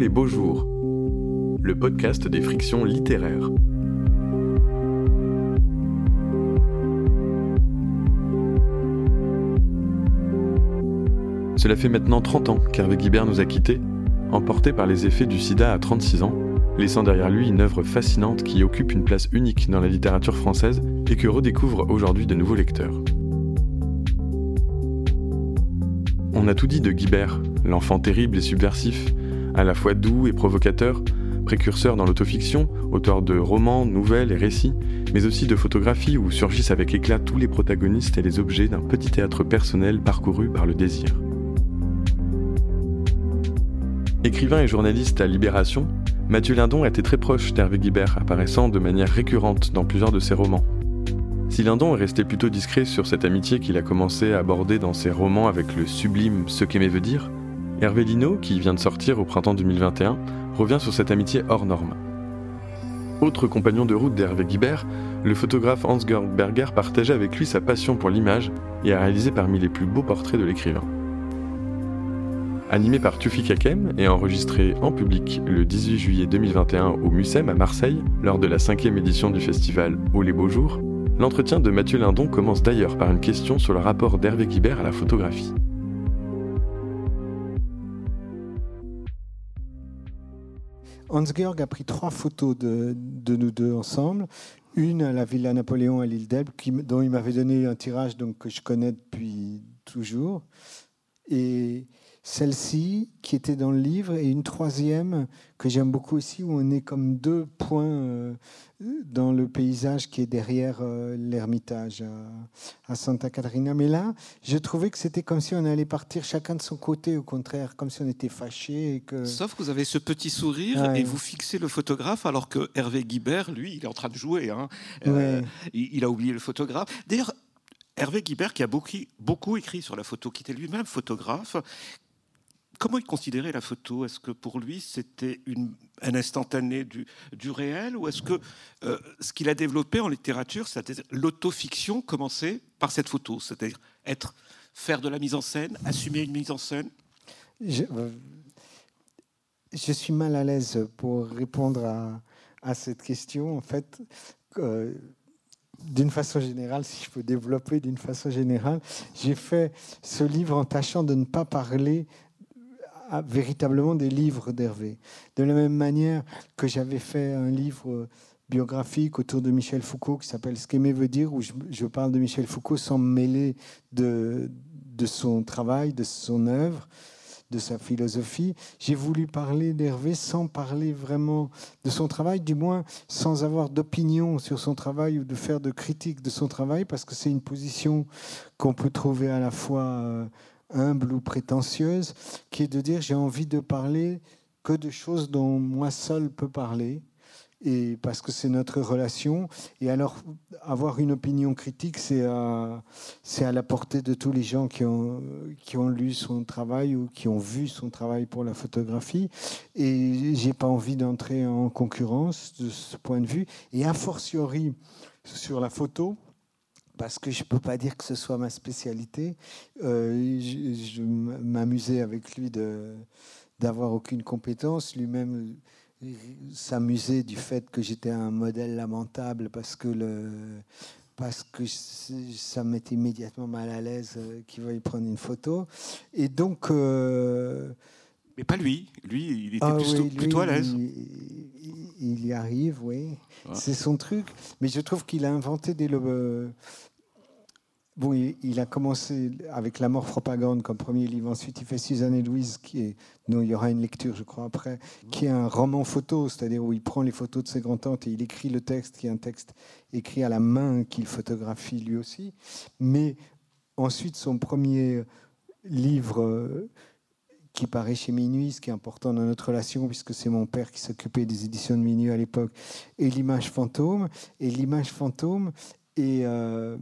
Les beaux jours, le podcast des frictions littéraires. Cela fait maintenant 30 ans qu'Hervé Guibert nous a quittés, emporté par les effets du sida à 36 ans, laissant derrière lui une œuvre fascinante qui occupe une place unique dans la littérature française et que redécouvrent aujourd'hui de nouveaux lecteurs. On a tout dit de Guibert, l'enfant terrible et subversif, à la fois doux et provocateur, précurseur dans l'autofiction, auteur de romans, nouvelles et récits, mais aussi de photographies où surgissent avec éclat tous les protagonistes et les objets d'un petit théâtre personnel parcouru par le désir. Écrivain et journaliste à Libération, Mathieu Lindon était très proche d'Hervé Guibert, apparaissant de manière récurrente dans plusieurs de ses romans. Si Lindon est resté plutôt discret sur cette amitié qu'il a commencé à aborder dans ses romans avec le sublime Ce qu'aimer veut dire, Hervé Lino, qui vient de sortir au printemps 2021, revient sur cette amitié hors norme. Autre compagnon de route d'Hervé Guibert, le photographe Hans-Georg Berger partageait avec lui sa passion pour l'image et a réalisé parmi les plus beaux portraits de l'écrivain. Animé par Tufi Kakem et enregistré en public le 18 juillet 2021 au Mucem à Marseille, lors de la cinquième édition du festival Oh les beaux jours, L'entretien de Mathieu Lindon commence d'ailleurs par une question sur le rapport d'Hervé Guibert à la photographie. Hans-Georg a pris trois photos de, nous deux ensemble. Une à la Villa Napoléon à l'île d'Elbe, dont il m'avait donné un tirage donc, que je connais depuis toujours. Et celle-ci qui était dans le livre et une troisième que j'aime beaucoup aussi où on est comme deux points euh, dans le paysage qui est derrière euh, l'ermitage à, Santa Catarina. Mais là, je trouvais que c'était comme si on allait partir chacun de son côté, au contraire, comme si on était fâchés. que... Sauf que vous avez ce petit sourire et vous fixez le photographe alors que Hervé Guibert, lui, il est en train de jouer. Hein. Euh, il, a oublié le photographe. D'ailleurs, Hervé Guibert, qui a beaucoup, beaucoup écrit sur la photo, qui était lui-même photographe, Comment il considérait la photo? Est-ce que pour lui c'était un instantané du, réel ou est-ce que euh, ce qu'il a développé en littérature, c'est-à-dire l'autofiction, commençait par cette photo, c'est-à-dire être, faire de la mise en scène, assumer une mise en scène? Je, euh, suis mal à l'aise pour répondre à, cette question. En fait, euh, d'une façon générale, si je peux développer d'une façon générale, j'ai fait ce livre en tâchant de ne pas parler véritablement des livres d'Hervé. De la même manière que j'avais fait un livre biographique autour de Michel Foucault qui s'appelle Ce qu'aimer veut dire, où je, parle de Michel Foucault sans mêler de, de son travail, de son œuvre, de sa philosophie. J'ai voulu parler d'Hervé sans parler vraiment de son travail, du moins sans avoir d'opinion sur son travail ou de faire de critique de son travail, parce que c'est une position qu'on peut trouver à la fois... Euh, humble ou prétentieuse, qui est de dire j'ai envie de parler que de choses dont moi seul peux parler, et parce que c'est notre relation. Et alors, avoir une opinion critique, c'est à, c'est à la portée de tous les gens qui ont, qui ont lu son travail ou qui ont vu son travail pour la photographie. Et j'ai pas envie d'entrer en concurrence de ce point de vue. Et a fortiori, sur la photo, parce que je ne peux pas dire que ce soit ma spécialité. Euh, je, m'amusais avec lui d'avoir aucune compétence. Lui-même euh, s'amusait du fait que j'étais un modèle lamentable parce que, le, parce que ça me mettait immédiatement mal à l'aise euh, qu'il veuille prendre une photo. Et donc... mais pas lui. Lui, il était ah plutôt, à l'aise. Il, y arrive, oui. C'est son truc. Mais je trouve qu'il a inventé des, Bon, il, a commencé avec La mort propagande comme premier livre. Ensuite, il fait Suzanne et Louise, qui est, nous, il y aura une lecture, je crois, après, qui est un roman photo, c'est-à-dire où il prend les photos de ses grands-tantes et il écrit le texte, qui est un texte écrit à la main qu'il photographie lui aussi. Mais ensuite, son premier livre euh, qui paraît chez Minuit, ce qui est important dans notre relation, puisque c'est mon père qui s'occupait des éditions de Minuit à l'époque, et l'image fantôme. Et l'image fantôme est euh,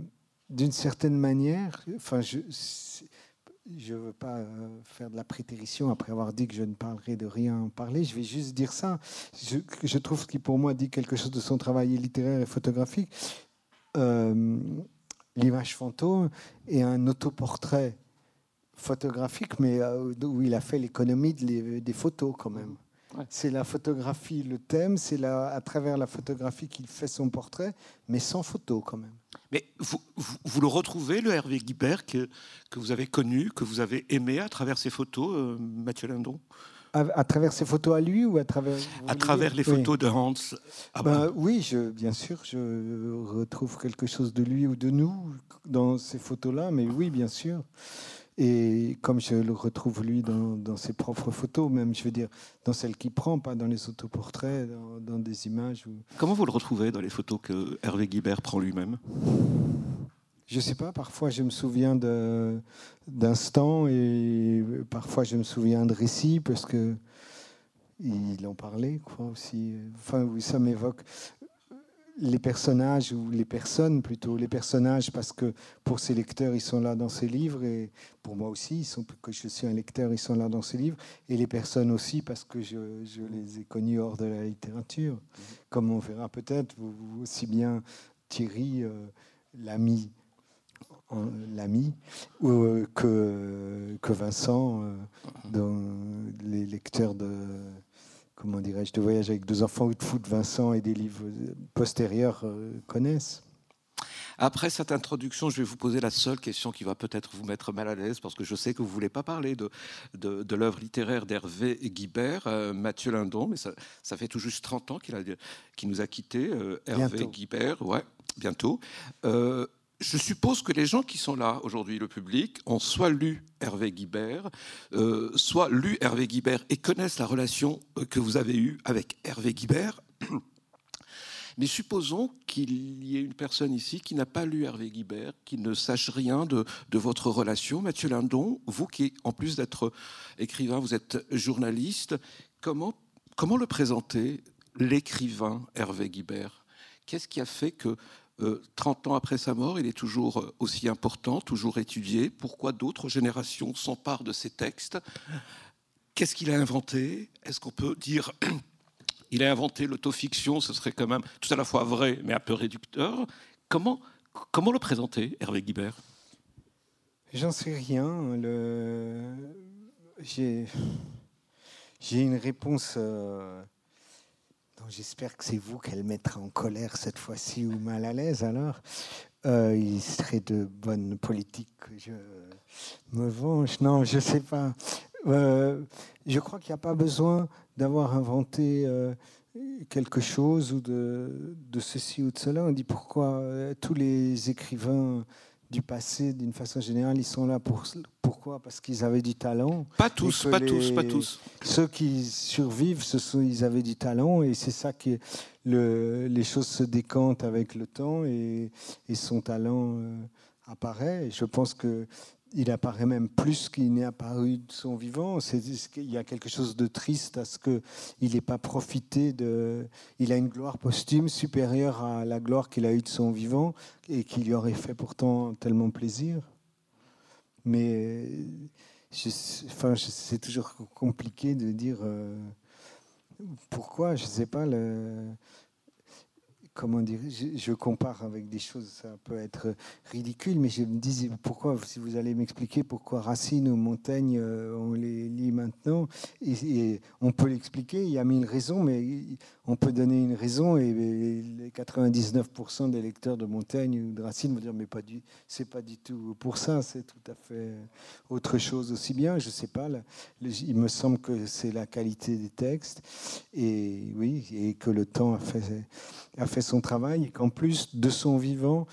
d'une certaine manière, enfin, je ne veux pas euh, faire de la prétérition après avoir dit que je ne parlerai de rien en parler. Je vais juste dire ça. Je, je trouve qu'il, pour moi, dit quelque chose de son travail littéraire et photographique. Euh, l'image fantôme est un autoportrait photographique, mais euh, où il a fait l'économie des photos quand même. C'est la photographie, le thème, c'est à travers la photographie qu'il fait son portrait, mais sans photo quand même. Mais vous, vous, le retrouvez, le Hervé Guibert, que, que, vous avez connu, que vous avez aimé à travers ses photos, euh, Mathieu Lindon? À, travers ses photos à lui ou à travers À travers les photos de Hans ah ben, Oui, je, bien sûr, je retrouve quelque chose de lui ou de nous dans ces photos-là, mais oui, bien sûr. Et comme je le retrouve lui dans, ses propres photos, même je veux dire dans celles qu'il prend, pas dans les autoportraits, dans, dans des images. Comment vous le retrouvez dans les photos que Hervé Guibert prend lui-même? Je sais pas, parfois je me souviens d'instants et parfois je me souviens de récits parce que il en parlait quoi aussi. Enfin, ça m'évoque les personnages ou les personnes plutôt les personnages parce que pour ses lecteurs ils sont là dans ses livres et pour moi aussi ils sont que je suis un lecteur ils sont là dans ses livres. Et les personnes aussi parce que je, les ai connus hors de la littérature. Comme on verra peut-être aussi bien Thierry euh, l'ami l'ami, que, que Vincent, euh, dans les lecteurs de, comment dirais-je, de Voyage avec deux enfants ou de foot, Vincent et des livres postérieurs euh, connaissent. Après cette introduction, je vais vous poser la seule question qui va peut-être vous mettre mal à l'aise, parce que je sais que vous ne voulez pas parler de, de, l'œuvre littéraire d'Hervé Guibert, euh, Mathieu Lindon, mais ça, ça, fait tout juste 30 ans qu'il nous a quittés, Hervé Guibert, ouais, bientôt je suppose que les gens qui sont là aujourd'hui, le public, ont soit lu Hervé Guibert, euh, soit lu Hervé Guibert et connaissent la relation euh, que vous avez eue avec Hervé Guibert. Mais supposons qu'il y ait une personne ici qui n'a pas lu Hervé Guibert, qui ne sache rien de, votre relation. Mathieu Lindon, vous qui, en plus d'être écrivain, vous êtes journaliste, comment, comment le présenter, l'écrivain Hervé Guibert? Qu'est-ce qui a fait que 30 euh, ans après sa mort, il est toujours euh, aussi important, toujours étudié. Pourquoi d'autres générations s'emparent de ses textes? Qu'est-ce qu'il a inventé? Est-ce qu'on peut dire il a inventé l'autofiction? Ce serait quand même tout à la fois vrai, mais un peu réducteur. Comment, le présenter, Hervé Guibert? J'en sais rien. J'ai une réponse. Euh, j'espère que c'est vous qu'elle mettra en colère cette fois-ci ou mal à l'aise alors. Euh, il serait de bonne politique que je me venge. Non, je ne sais pas. Euh, je crois qu'il n'y a pas besoin d'avoir inventé euh, quelque chose ou de, de, ceci ou de cela. On dit pourquoi tous les écrivains du passé, d'une façon générale, ils sont là pour pourquoi? Parce qu'ils avaient du talent. Pas tous, pas tous, pas tous. Ceux qui survivent, ce sont, ils avaient du talent et c'est ça que le, les choses se décantent avec le temps et, et son talent euh, apparaît. Et je pense que il apparaît même plus qu'il n'est apparu de son vivant. il y a quelque chose de triste à ce qu'il n'ait pas profité de. Il a une gloire posthume supérieure à la gloire qu'il a eue de son vivant et qui lui aurait fait pourtant tellement plaisir. Mais enfin, c'est toujours compliqué de dire euh, pourquoi. Je ne sais pas. Comment dire, je, compare avec des choses, ça peut être ridicule, mais je me disais pourquoi, si vous allez m'expliquer pourquoi Racine ou Montaigne, euh, on les lit maintenant, et, on peut l'expliquer, il y a mille raisons, mais on peut donner une raison, et, les 99% des lecteurs de Montaigne ou de Racine vont dire, mais pas du, c'est pas du tout pour ça, c'est tout à fait autre chose aussi bien, je sais pas, il me semble que c'est la qualité des textes, et oui, et que le temps a fait, a fait son travail et qu'en plus de son vivant,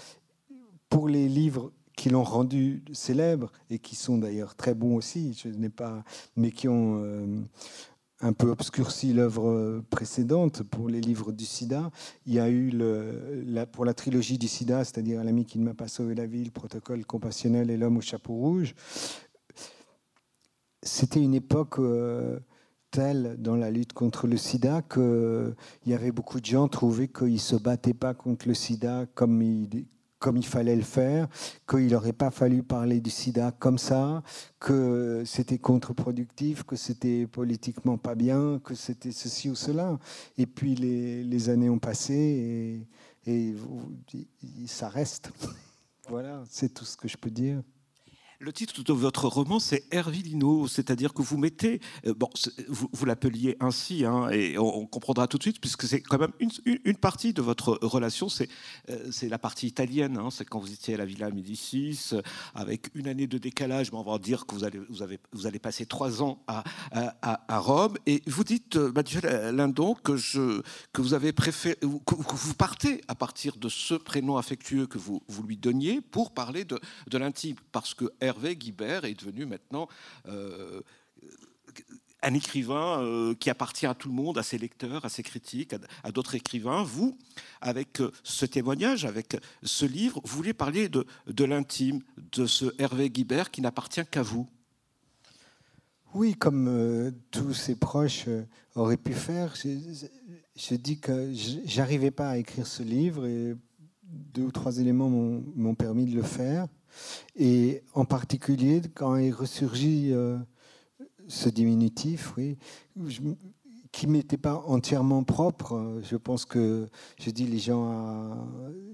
pour les livres qui l'ont rendu célèbre et qui sont d'ailleurs très bons aussi, je n'ai pas, mais qui ont euh, un peu obscurci l'œuvre précédente pour les livres du SIDA. Il y a eu le, pour la trilogie du SIDA, c'est-à-dire l'ami qui ne m'a pas sauvé la vie, le protocole compassionnel et l'homme au chapeau rouge. C'était une époque euh, tel dans la lutte contre le sida qu'il y avait beaucoup de gens trouvaient qu'ils ne se battaient pas contre le sida comme il, comme il fallait le faire, qu'il n'aurait pas fallu parler du sida comme ça, que c'était contre-productif, que c'était politiquement pas bien, que c'était ceci ou cela. Et puis les, les années ont passé et, et ça reste. voilà, c'est tout ce que je peux dire. Le titre de votre roman, c'est Hervilino, c'est-à-dire que vous mettez, euh, bon, vous, l'appeliez ainsi, hein, et on, comprendra tout de suite, puisque c'est quand même une, partie de votre relation, c'est euh, la partie italienne, hein, c'est quand vous étiez à la Villa Médicis, avec une année de décalage, mais on va dire que vous allez, vous avez, vous allez passer trois ans à, à, Rome, et vous dites, euh, Mathieu Lindon, que, je, que vous avez préféré, que, vous partez à partir de ce prénom affectueux que vous, vous lui donniez pour parler de, de l'intime, parce que Hervé Guibert est devenu maintenant euh, un écrivain euh, qui appartient à tout le monde, à ses lecteurs, à ses critiques, à, d'autres écrivains. Vous, avec euh, ce témoignage, avec ce livre, vous voulez parler de, l'intime, de ce Hervé Guibert qui n'appartient qu'à vous. Oui, comme tous ses proches auraient pu faire, je dis que j'arrivais pas à écrire ce livre et deux ou trois éléments m'ont permis de le faire. Et en particulier, quand est ressurgit euh, ce diminutif, oui, qui m'était pas entièrement propre. Je pense que, je dis, les gens,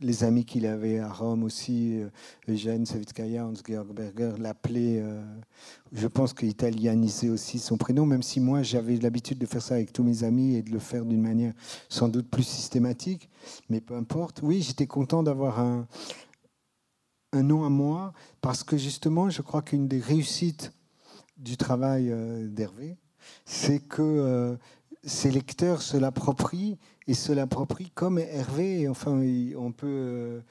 les amis qu'il avait à Rome aussi, euh, Eugène Savitskaya, Hans-Georg Berger, l'appelaient, euh, je pense qu'italianisait aussi son prénom, même si moi j'avais l'habitude de faire ça avec tous mes amis et de le faire d'une manière sans doute plus systématique, mais peu importe. Oui, j'étais content d'avoir un, un nom à moi, parce que justement, je crois qu'une des réussites du travail euh, d'Hervé, c'est que euh, ses lecteurs se l'approprient et se l'approprient comme Hervé. Enfin, on peut. Euh,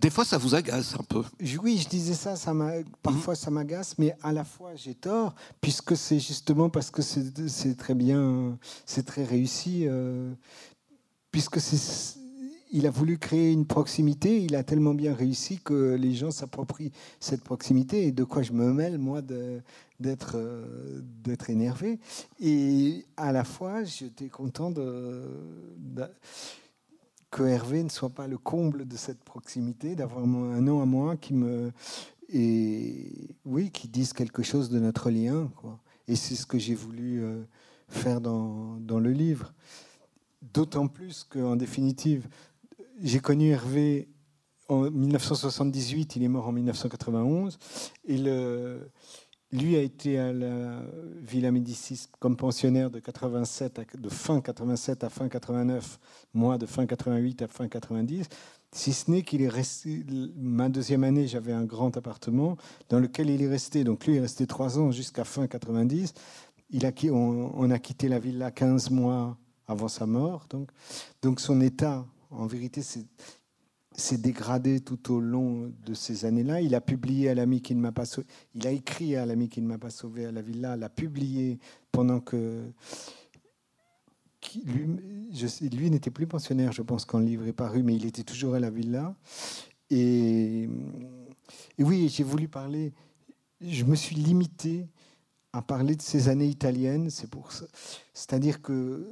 des fois, ça vous agace un peu. Oui, je disais ça, ça parfois ça m'agace, mais à la fois j'ai tort, puisque c'est justement parce que c'est très bien, c'est très réussi, puisque c'est il a voulu créer une proximité, il a tellement bien réussi que les gens s'approprient cette proximité et de quoi je me mêle, moi, d'être euh, d'être énervé. Et à la fois, j'étais content que Hervé ne soit pas le comble de cette proximité, d'avoir un nom à moi qui me. Et oui, qui dise quelque chose de notre lien. Et c'est ce que j'ai voulu euh, faire dans le livre. D'autant plus qu'en définitive, j'ai connu Hervé en 1978, il est mort en 1991. Et le, lui a été à la Villa Médicis comme pensionnaire de, 87 de fin 87 à fin 89, moi de fin 88 à fin 90. Si ce n'est qu'il est resté, ma deuxième année, j'avais un grand appartement dans lequel il est resté. Donc lui est resté trois ans jusqu'à fin 90. Il a, on, a quitté la villa 15 mois avant sa mort. Donc son état en vérité, c'est dégradé tout au long de ces années-là. Il a publié à l'ami qui ne m'a pas sauvé. Il a écrit à l'ami qui ne m'a pas sauvé à la villa, l'a publié pendant que. Lui, lui n'était plus pensionnaire, je pense, quand le livre est paru, mais il était toujours à la villa. Et, et oui, j'ai voulu parler. Je me suis limité à parler de ces années italiennes. C'est pour ça. C'est-à-dire que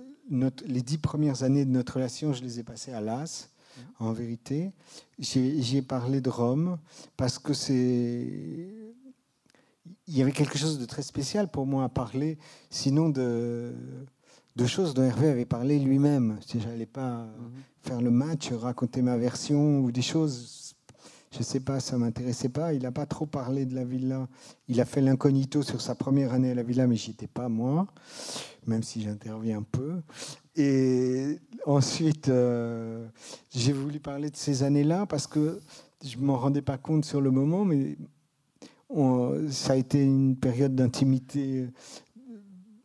les dix premières années de notre relation, je les ai passées à Las, en vérité. J'ai parlé de Rome parce que c'est. Il y avait quelque chose de très spécial pour moi à parler, sinon de, de choses dont Hervé avait parlé lui-même. Si j'allais pas mhm. faire le match, raconter ma version ou des choses je ne sais pas, ça m'intéressait pas. Il n'a pas trop parlé de la villa. Il a fait l'incognito sur sa première année à la villa, mais j'y étais pas moi, même si j'interviens un peu. Et ensuite, euh, j'ai voulu parler de ces années-là parce que je m'en rendais pas compte sur le moment, mais ça a été une période d'intimité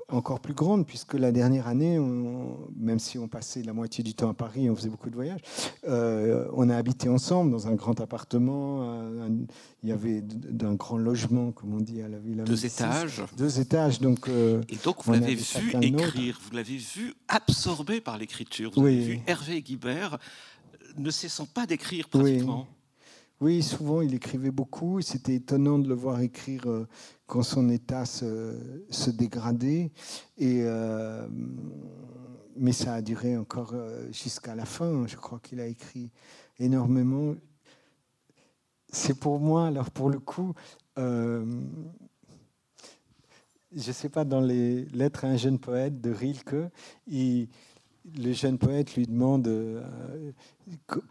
encore plus grande, puisque la dernière année, même si on passait la moitié du temps à Paris, on faisait beaucoup de voyages, euh, on a habité ensemble dans un grand appartement. il y avait d'un grand logement, comme on dit à la ville. Deux étages. Deux étages. Donc, euh, Et donc, vous l'avez vu écrire, vous l'avez vu absorbé par l'écriture. Vous avez vu Hervé Guibert ne cessant pas d'écrire pratiquement. Oui, souvent il écrivait beaucoup. C'était étonnant de le voir écrire euh, quand son état se, dégradait. Euh, mais ça a duré encore euh, jusqu'à la fin. Je crois qu'il a écrit énormément. C'est pour moi, alors pour le coup, je ne sais pas, dans les Lettres à un jeune poète de Rilke, il, le jeune poète lui demande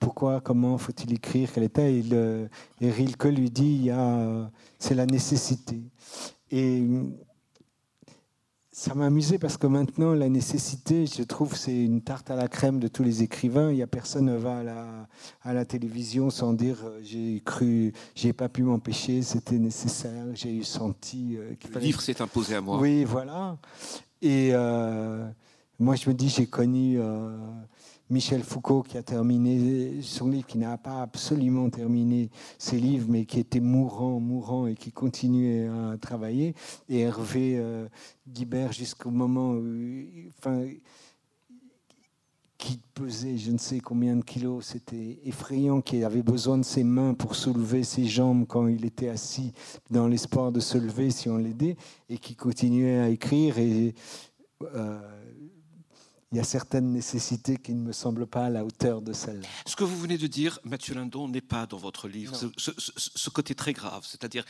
pourquoi, comment faut-il écrire, quel état, et, et Rilke lui dit c'est la nécessité. Et ça m'a amusé parce que maintenant, la nécessité, je trouve, c'est une tarte à la crème de tous les écrivains. Il y a personne ne va à la, à la télévision sans dire euh, j'ai cru, j'ai pas pu m'empêcher, c'était nécessaire, j'ai eu senti. Euh, Le livre s'est imposé à moi. Oui, voilà. Et euh, moi, je me dis, j'ai connu Michel Foucault qui a terminé son livre, qui n'a pas absolument terminé ses livres, mais qui était mourant, mourant et qui continuait à travailler. Et Hervé euh, Guibert jusqu'au moment où, enfin, qui pesait je ne sais combien de kilos, c'était effrayant, qui avait besoin de ses mains pour soulever ses jambes quand il était assis dans l'espoir de se lever si on l'aidait, et qui continuait à écrire. Et, euh, il y a certaines nécessités qui ne me semblent pas à la hauteur de celle-là. Ce que vous venez de dire, Mathieu Lindon, n'est pas dans votre livre, ce, côté très grave. C'est-à-dire,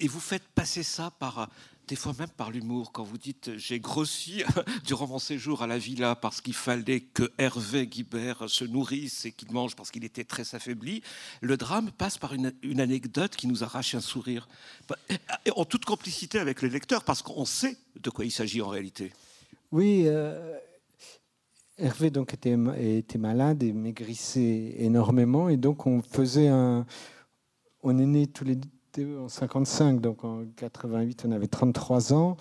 et vous faites passer ça par, des fois même par l'humour, quand vous dites j'ai grossi durant mon séjour à la villa parce qu'il fallait que Hervé Guibert se nourrisse et qu'il mange parce qu'il était très affaibli. Le drame passe par une, anecdote qui nous arrache un sourire, en toute complicité avec le lecteur, parce qu'on sait de quoi il s'agit en réalité. Oui. Euh, Hervé donc était, était malade et maigrissait énormément et donc on faisait un on est nés tous les deux en 55 donc en 88 on avait 33 ans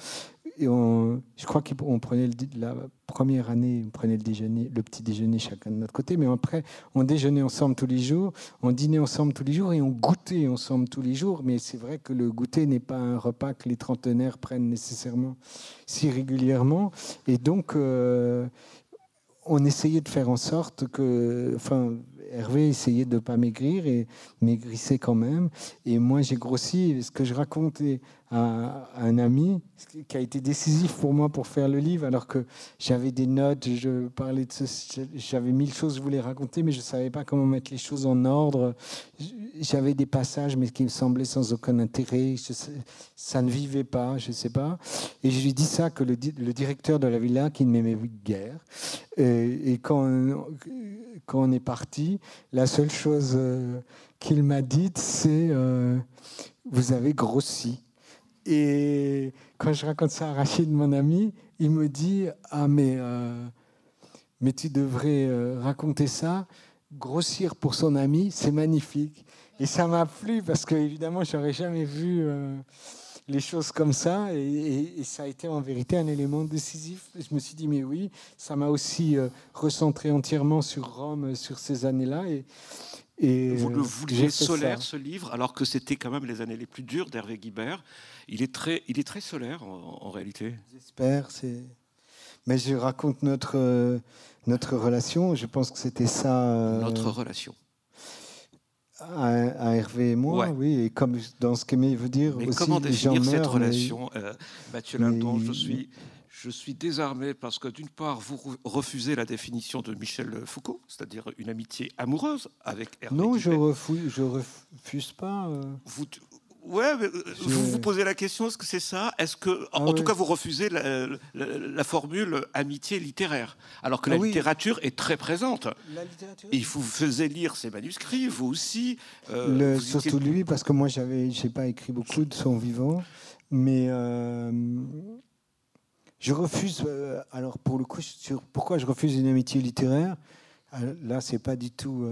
et on, je crois qu'on prenait la première année on prenait le déjeuner le petit déjeuner chacun de notre côté mais après on déjeunait ensemble tous les jours on dînait ensemble tous les jours et on goûtait ensemble tous les jours mais c'est vrai que le goûter n'est pas un repas que les trentenaires prennent nécessairement si régulièrement et donc euh, on essayait de faire en sorte que, enfin, Hervé essayait de ne pas maigrir et maigrissait quand même. Et moi, j'ai grossi. Ce que je racontais un ami, qui a été décisif pour moi pour faire le livre, alors que j'avais des notes, je parlais de j'avais mille choses que je voulais raconter, mais je ne savais pas comment mettre les choses en ordre. J'avais des passages, mais qui me semblaient sans aucun intérêt. ça ne vivait pas, je ne sais pas. Et je lui dis ça que le, directeur de la villa, qui ne m'aimait guère, et, et quand, quand on est parti, la seule chose euh, qu'il m'a dite, c'est euh, Vous avez grossi. Et quand je raconte ça à Rachid, mon ami, il me dit Ah, mais, euh, mais tu devrais raconter ça. Grossir pour son ami, c'est magnifique. Et ça m'a plu parce que, évidemment, je n'aurais jamais vu les choses comme ça. Et, ça a été en vérité un élément décisif. Je me suis dit, mais oui, ça m'a aussi euh, recentré entièrement sur Rome, sur ces années-là. Et, et vous le vouliez solaire, ce livre, alors que c'était quand même les années les plus dures d'Hervé Guibert. Il est très, il est très solaire en, réalité. J'espère. C'est... Mais je raconte notre, euh, notre relation. Je pense que c'était ça. Euh, notre relation à, Hervé et moi, oui, et comme dans ce qu'aimait veut dire mais comment définir cette relation, euh, Mathieu Lindon Je suis, je suis désarmé parce que d'une part, vous refusez la définition de Michel Foucault, c'est-à-dire une amitié amoureuse avec Hervé. Non, je refuse, je refuse pas. Euh. Vous, Ouais, euh, vous vous posez la question, est-ce que c'est ça? Est-ce que, en, ah tout cas, vous refusez la, formule amitié littéraire, alors que la ah littérature est très présente. La littérature. Et vous faisiez lire ses manuscrits, vous aussi. Euh, surtout lui, parce que moi, j'avais, j'ai pas écrit beaucoup de son vivant, mais euh, je refuse. alors, pour le coup, sur pourquoi je refuse une amitié littéraire? Là, c'est pas du tout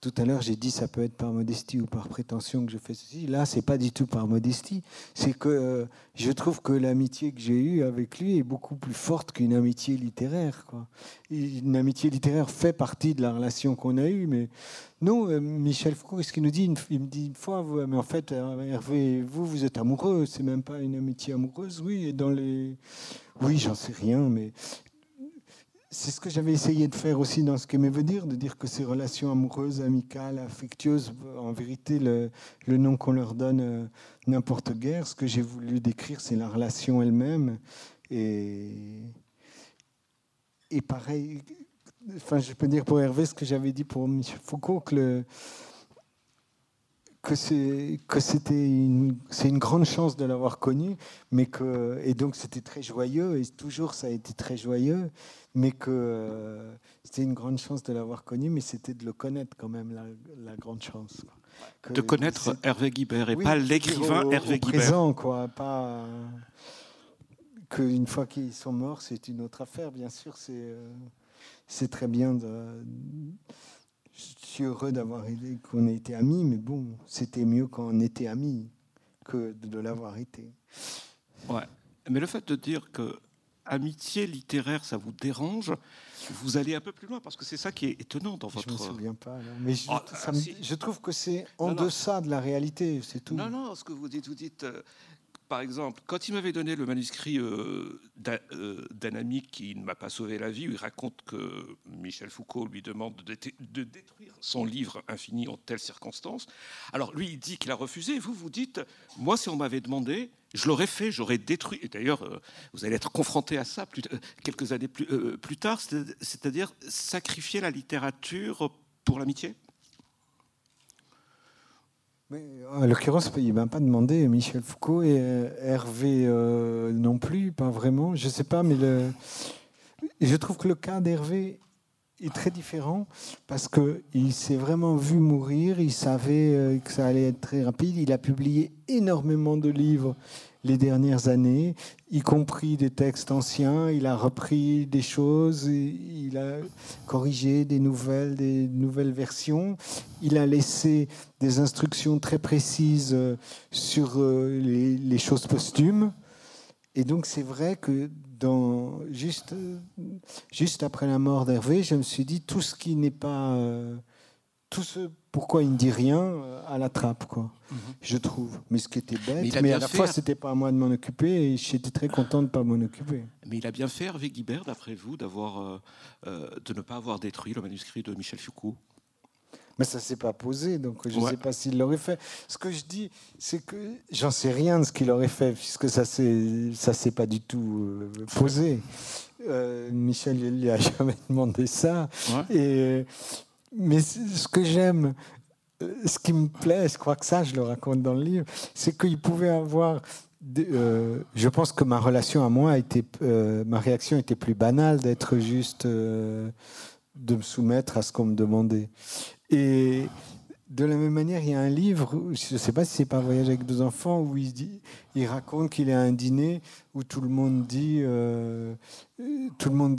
tout à l'heure, j'ai dit ça peut être par modestie ou par prétention que je fais ceci. Là, c'est pas du tout par modestie. C'est que euh, je trouve que l'amitié que j'ai eue avec lui est beaucoup plus forte qu'une amitié littéraire. Une amitié littéraire fait partie de la relation qu'on a eue, mais non. Euh, Michel Foucault, ce qu'il nous dit Il me dit une fois, mais en fait, Hervé, vous, vous êtes amoureux. C'est même pas une amitié amoureuse, oui. Dans les, oui, j'en sais rien, mais c'est ce que j'avais essayé de faire aussi dans ce que veut dire, de dire que ces relations amoureuses, amicales, affectueuses, en vérité, le, nom qu'on leur donne euh, n'importe guère. Ce que j'ai voulu décrire, c'est la relation elle-même. Et, et pareil, enfin, je peux dire pour Hervé ce que j'avais dit pour Michel Foucault, que, que c'est que c'était une c'est une grande chance de l'avoir connu, mais que et donc c'était très joyeux et toujours ça a été très joyeux, mais que euh, c'était une grande chance de l'avoir connu, mais c'était de le connaître quand même la, grande chance. de connaître Hervé Guibert et pas l'écrivain Hervé Guibert. Présent quoi, pas qu'une fois qu'ils sont morts, c'est une autre affaire. Bien sûr, c'est euh, c'est très bien de je suis heureux d'avoir été, qu'on ait été amis, mais bon, c'était mieux quand on était amis que de l'avoir été. Ouais. Mais le fait de dire que amitié littéraire, ça vous dérange, vous allez un peu plus loin parce que c'est ça qui est étonnant dans votre. Je me souviens pas, mais je, ah, je trouve que c'est en deçà de la réalité, c'est tout. Non, non, ce que vous dites, vous dites, euh, par exemple, quand il m'avait donné le manuscrit euh, euh, d'un ami qui ne m'a pas sauvé la vie, où il raconte que Michel Foucault lui demande de, détruire son livre infini en telles circonstances, alors lui, il dit qu'il a refusé, et vous, vous dites, moi, si on m'avait demandé, je l'aurais fait, j'aurais détruit. Et d'ailleurs, euh, vous allez être confronté à ça quelques années plus, plus tard, c'est-à-dire sacrifier la littérature pour l'amitié? Mais, en l'occurrence, il ne m'a pas demandé Michel Foucault et euh, Hervé euh, non plus, pas vraiment. Je ne sais pas, mais le... je trouve que le cas d'Hervé est très différent parce qu'il s'est vraiment vu mourir, il savait euh, que ça allait être très rapide, il a publié énormément de livres les dernières années, y compris des textes anciens. Il a repris des choses, il a corrigé des nouvelles, des nouvelles versions. Il a laissé des instructions très précises euh, sur euh, les, choses posthumes. Et donc c'est vrai que juste, juste après la mort d'Hervé, je me suis dit tout ce qui n'est pas... Euh, tout ce pourquoi il ne dit rien euh, à la trappe, quoi. Mhm. Je trouve. Mais ce qui était bête, mais, à la fois, c'était pas à moi de m'en occuper et j'étais très content de ne pas m'en occuper. Mais il a bien fait, Hervé Guibert, d'après vous, d'avoir, euh, euh, de ne pas avoir détruit le manuscrit de Michel Foucault mais ça s'est pas posé, donc je ne sais pas s'il l'aurait fait. Ce que je dis, c'est que j'en sais rien de ce qu'il aurait fait, puisque ça ne s'est pas du tout posé. Michel, il lui a jamais demandé ça. Et mais ce que j'aime, euh, ce qui me plaît, je crois que ça, je le raconte dans le livre, c'est qu'il pouvait avoir. Euh, je pense que ma relation à moi était, euh, ma réaction était plus banale d'être juste de me soumettre à ce qu'on me demandait. Et de la même manière, il y a un livre, je ne sais pas si c'est pas Voyage avec deux enfants, où il, dit, il raconte qu'il est à un dîner où tout le monde dit, euh, tout le monde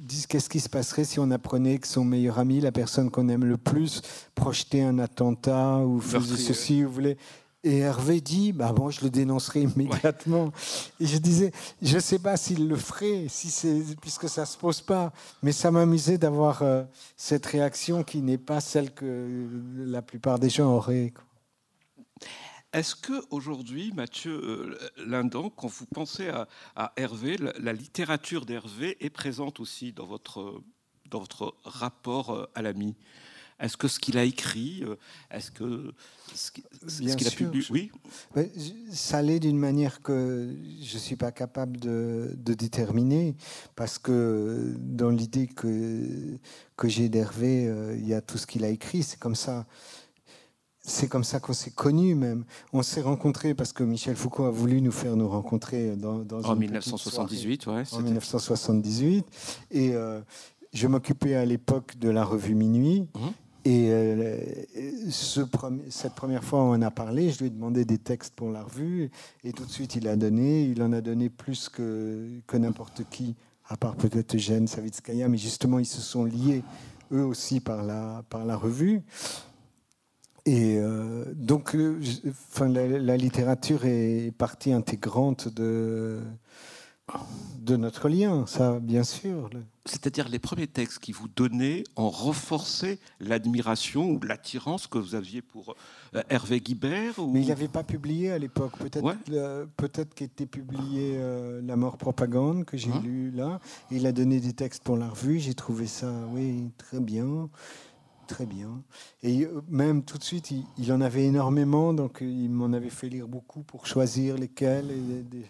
dit qu'est-ce qui se passerait si on apprenait que son meilleur ami, la personne qu'on aime le plus, projetait un attentat ou faisait ceci ou voulait. Et Hervé dit, bah bon, je le dénoncerai immédiatement. Et je disais, je ne sais pas s'il le ferait, si puisque ça se pose pas, mais ça m'amusait d'avoir euh, cette réaction qui n'est pas celle que la plupart des gens auraient. Est-ce que aujourd'hui, Mathieu euh, Lindan, quand vous pensez à, Hervé, la, littérature d'Hervé est présente aussi dans votre, dans votre rapport euh, à l'ami? Est-ce que ce qu'il a écrit, euh, est-ce que ce qu'il a publié, oui Ça l'est d'une manière que je ne suis pas capable de, déterminer, parce que dans l'idée que, que j'ai d'Hervé, euh, il y a tout ce qu'il a écrit, c'est comme ça. C'est comme ça qu'on s'est connus même. On s'est rencontrés parce que Michel Foucault a voulu nous faire nous rencontrer dans, dans en 1978, ouais, en 1978. Et euh, je m'occupais à l'époque de la revue Minuit. Mmh. Et euh, ce cette première fois, on en a parlé. Je lui ai demandé des textes pour la revue. Et tout de suite, il a donné. Il en a donné plus que, que n'importe qui, à part peut-être Eugène Savitskaya. Mais justement, ils se sont liés, eux aussi, par la, par la revue. Et euh, donc, euh, enfin, la, littérature est partie intégrante de, de notre lien, ça, bien sûr. C'est-à-dire les premiers textes qui vous donnaient ont renforcé l'admiration ou l'attirance que vous aviez pour euh, Hervé Guibert Mais il n'avait pas publié à l'époque. Peut-être peut-être qu'était publié euh, La mort propagande, que j'ai hein lu là. Il a donné des textes pour la revue. J'ai trouvé ça, oui, très bien. Très bien. Et euh, même tout de suite, il, en avait énormément, donc il m'en avait fait lire beaucoup pour choisir lesquels. Et des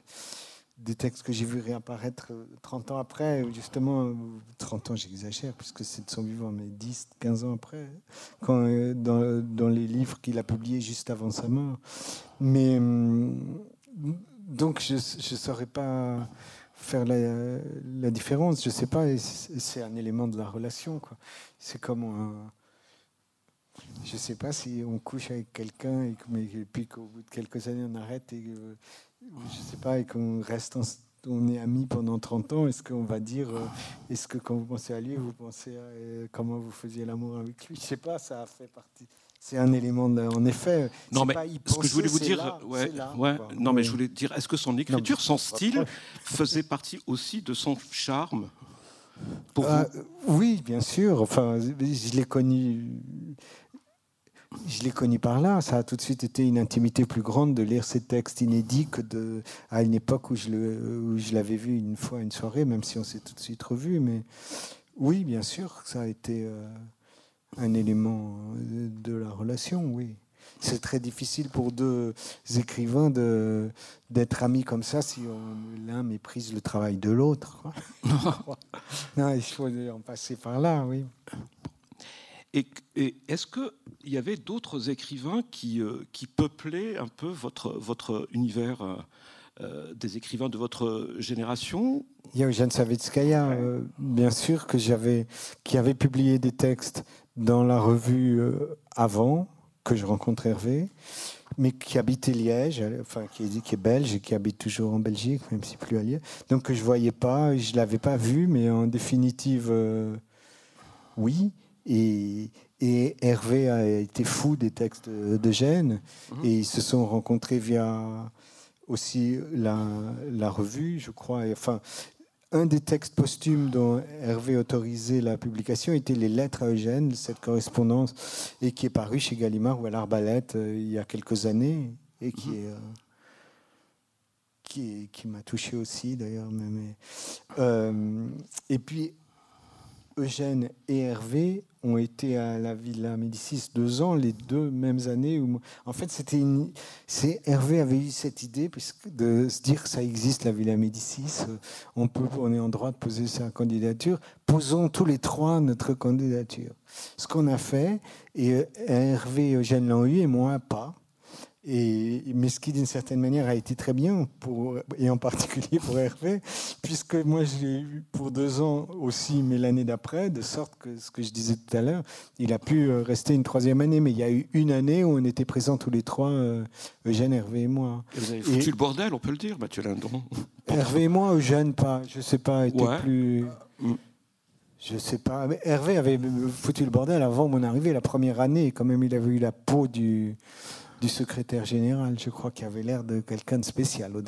textes que j'ai vu réapparaître 30 ans après, justement, 30 ans j'exagère, puisque c'est de son vivant, mais 10, 15 ans après, dans, dans les livres qu'il a publiés juste avant sa mort. Mais donc je ne saurais pas faire la, la, différence, je ne sais pas, c'est un élément de la relation. C'est comme un, je ne sais pas si on couche avec quelqu'un et, puis qu'au bout de quelques années on arrête et je sais pas et qu'on reste on est amis pendant 30 ans, est-ce qu'on va dire, euh, est-ce que quand vous pensez à lui, vous pensez à euh, comment vous faisiez l'amour avec lui? Je sais pas, ça a fait partie. C'est un élément, en effet. Non, mais ce que je voulais vous dire, ouais, ouais, non, mais je voulais dire, est-ce que son écriture, son style, faisait partie aussi de son charme pour euh, Oui, bien sûr. Enfin, je l'ai connu je l'ai connu par là. Ça a tout de suite été une intimité plus grande de lire ces textes inédits que de, à une époque où je, l'avais vu une fois une soirée, même si on s'est tout de suite revu. Mais oui, bien sûr, ça a été euh, un élément de la relation, oui. C'est très difficile pour deux écrivains de, d'être amis comme ça si l'un méprise le travail de l'autre. non, il faut en passer par là, oui. Et, est-ce qu'il y avait d'autres écrivains qui, euh, qui, peuplaient un peu votre, votre univers euh, euh, des écrivains de votre génération? Il y a Eugène Savitskaya, bien sûr, que j'avais, qui avait publié des textes dans la revue avant que je rencontre Hervé, mais qui habitait Liège, enfin qui est, qui est belge et qui habite toujours en Belgique, même si plus à Liège. Donc que je voyais pas, je l'avais pas vu, mais en définitive, oui. Et, Hervé a été fou des textes de Gênes mhm. et ils se sont rencontrés via aussi la, revue, je crois. enfin, un des textes posthumes dont Hervé autorisait la publication était les lettres à Eugène, cette correspondance, et qui est paru chez Gallimard ou à l'Arbalète euh, il y a quelques années, et qui mhm. est. Euh, qui, qui m'a touché aussi d'ailleurs. Euh, et puis Eugène et Hervé ont été à la Villa Médicis deux ans, les deux mêmes années. Où, en fait, c'était Hervé avait eu cette idée puisque de se dire que ça existe la Villa Médicis, on peut, on est en droit de poser sa candidature. Posons tous les trois notre candidature. Ce qu'on a fait, et Hervé et Eugène l'ont eu et moi pas. Et, mais ce qui, d'une certaine manière, a été très bien, pour, et en particulier pour Hervé, puisque moi, j'ai eu pour deux ans aussi, mais l'année d'après, de sorte que ce que je disais tout à l'heure, il a pu euh, rester une troisième année, mais il y a eu une année où on était présents tous les trois, euh, Eugène, Hervé et moi. Et vous avez foutu le bordel, on peut le dire, Mathieu Lindon. Hervé et moi, Eugène, pas, je sais pas, était plus. Mm. Je sais pas. Hervé avait foutu le bordel avant mon arrivée, la première année, quand même, il avait eu la peau du du secrétaire général, je crois, qu'il avait l'air de quelqu'un de spécial au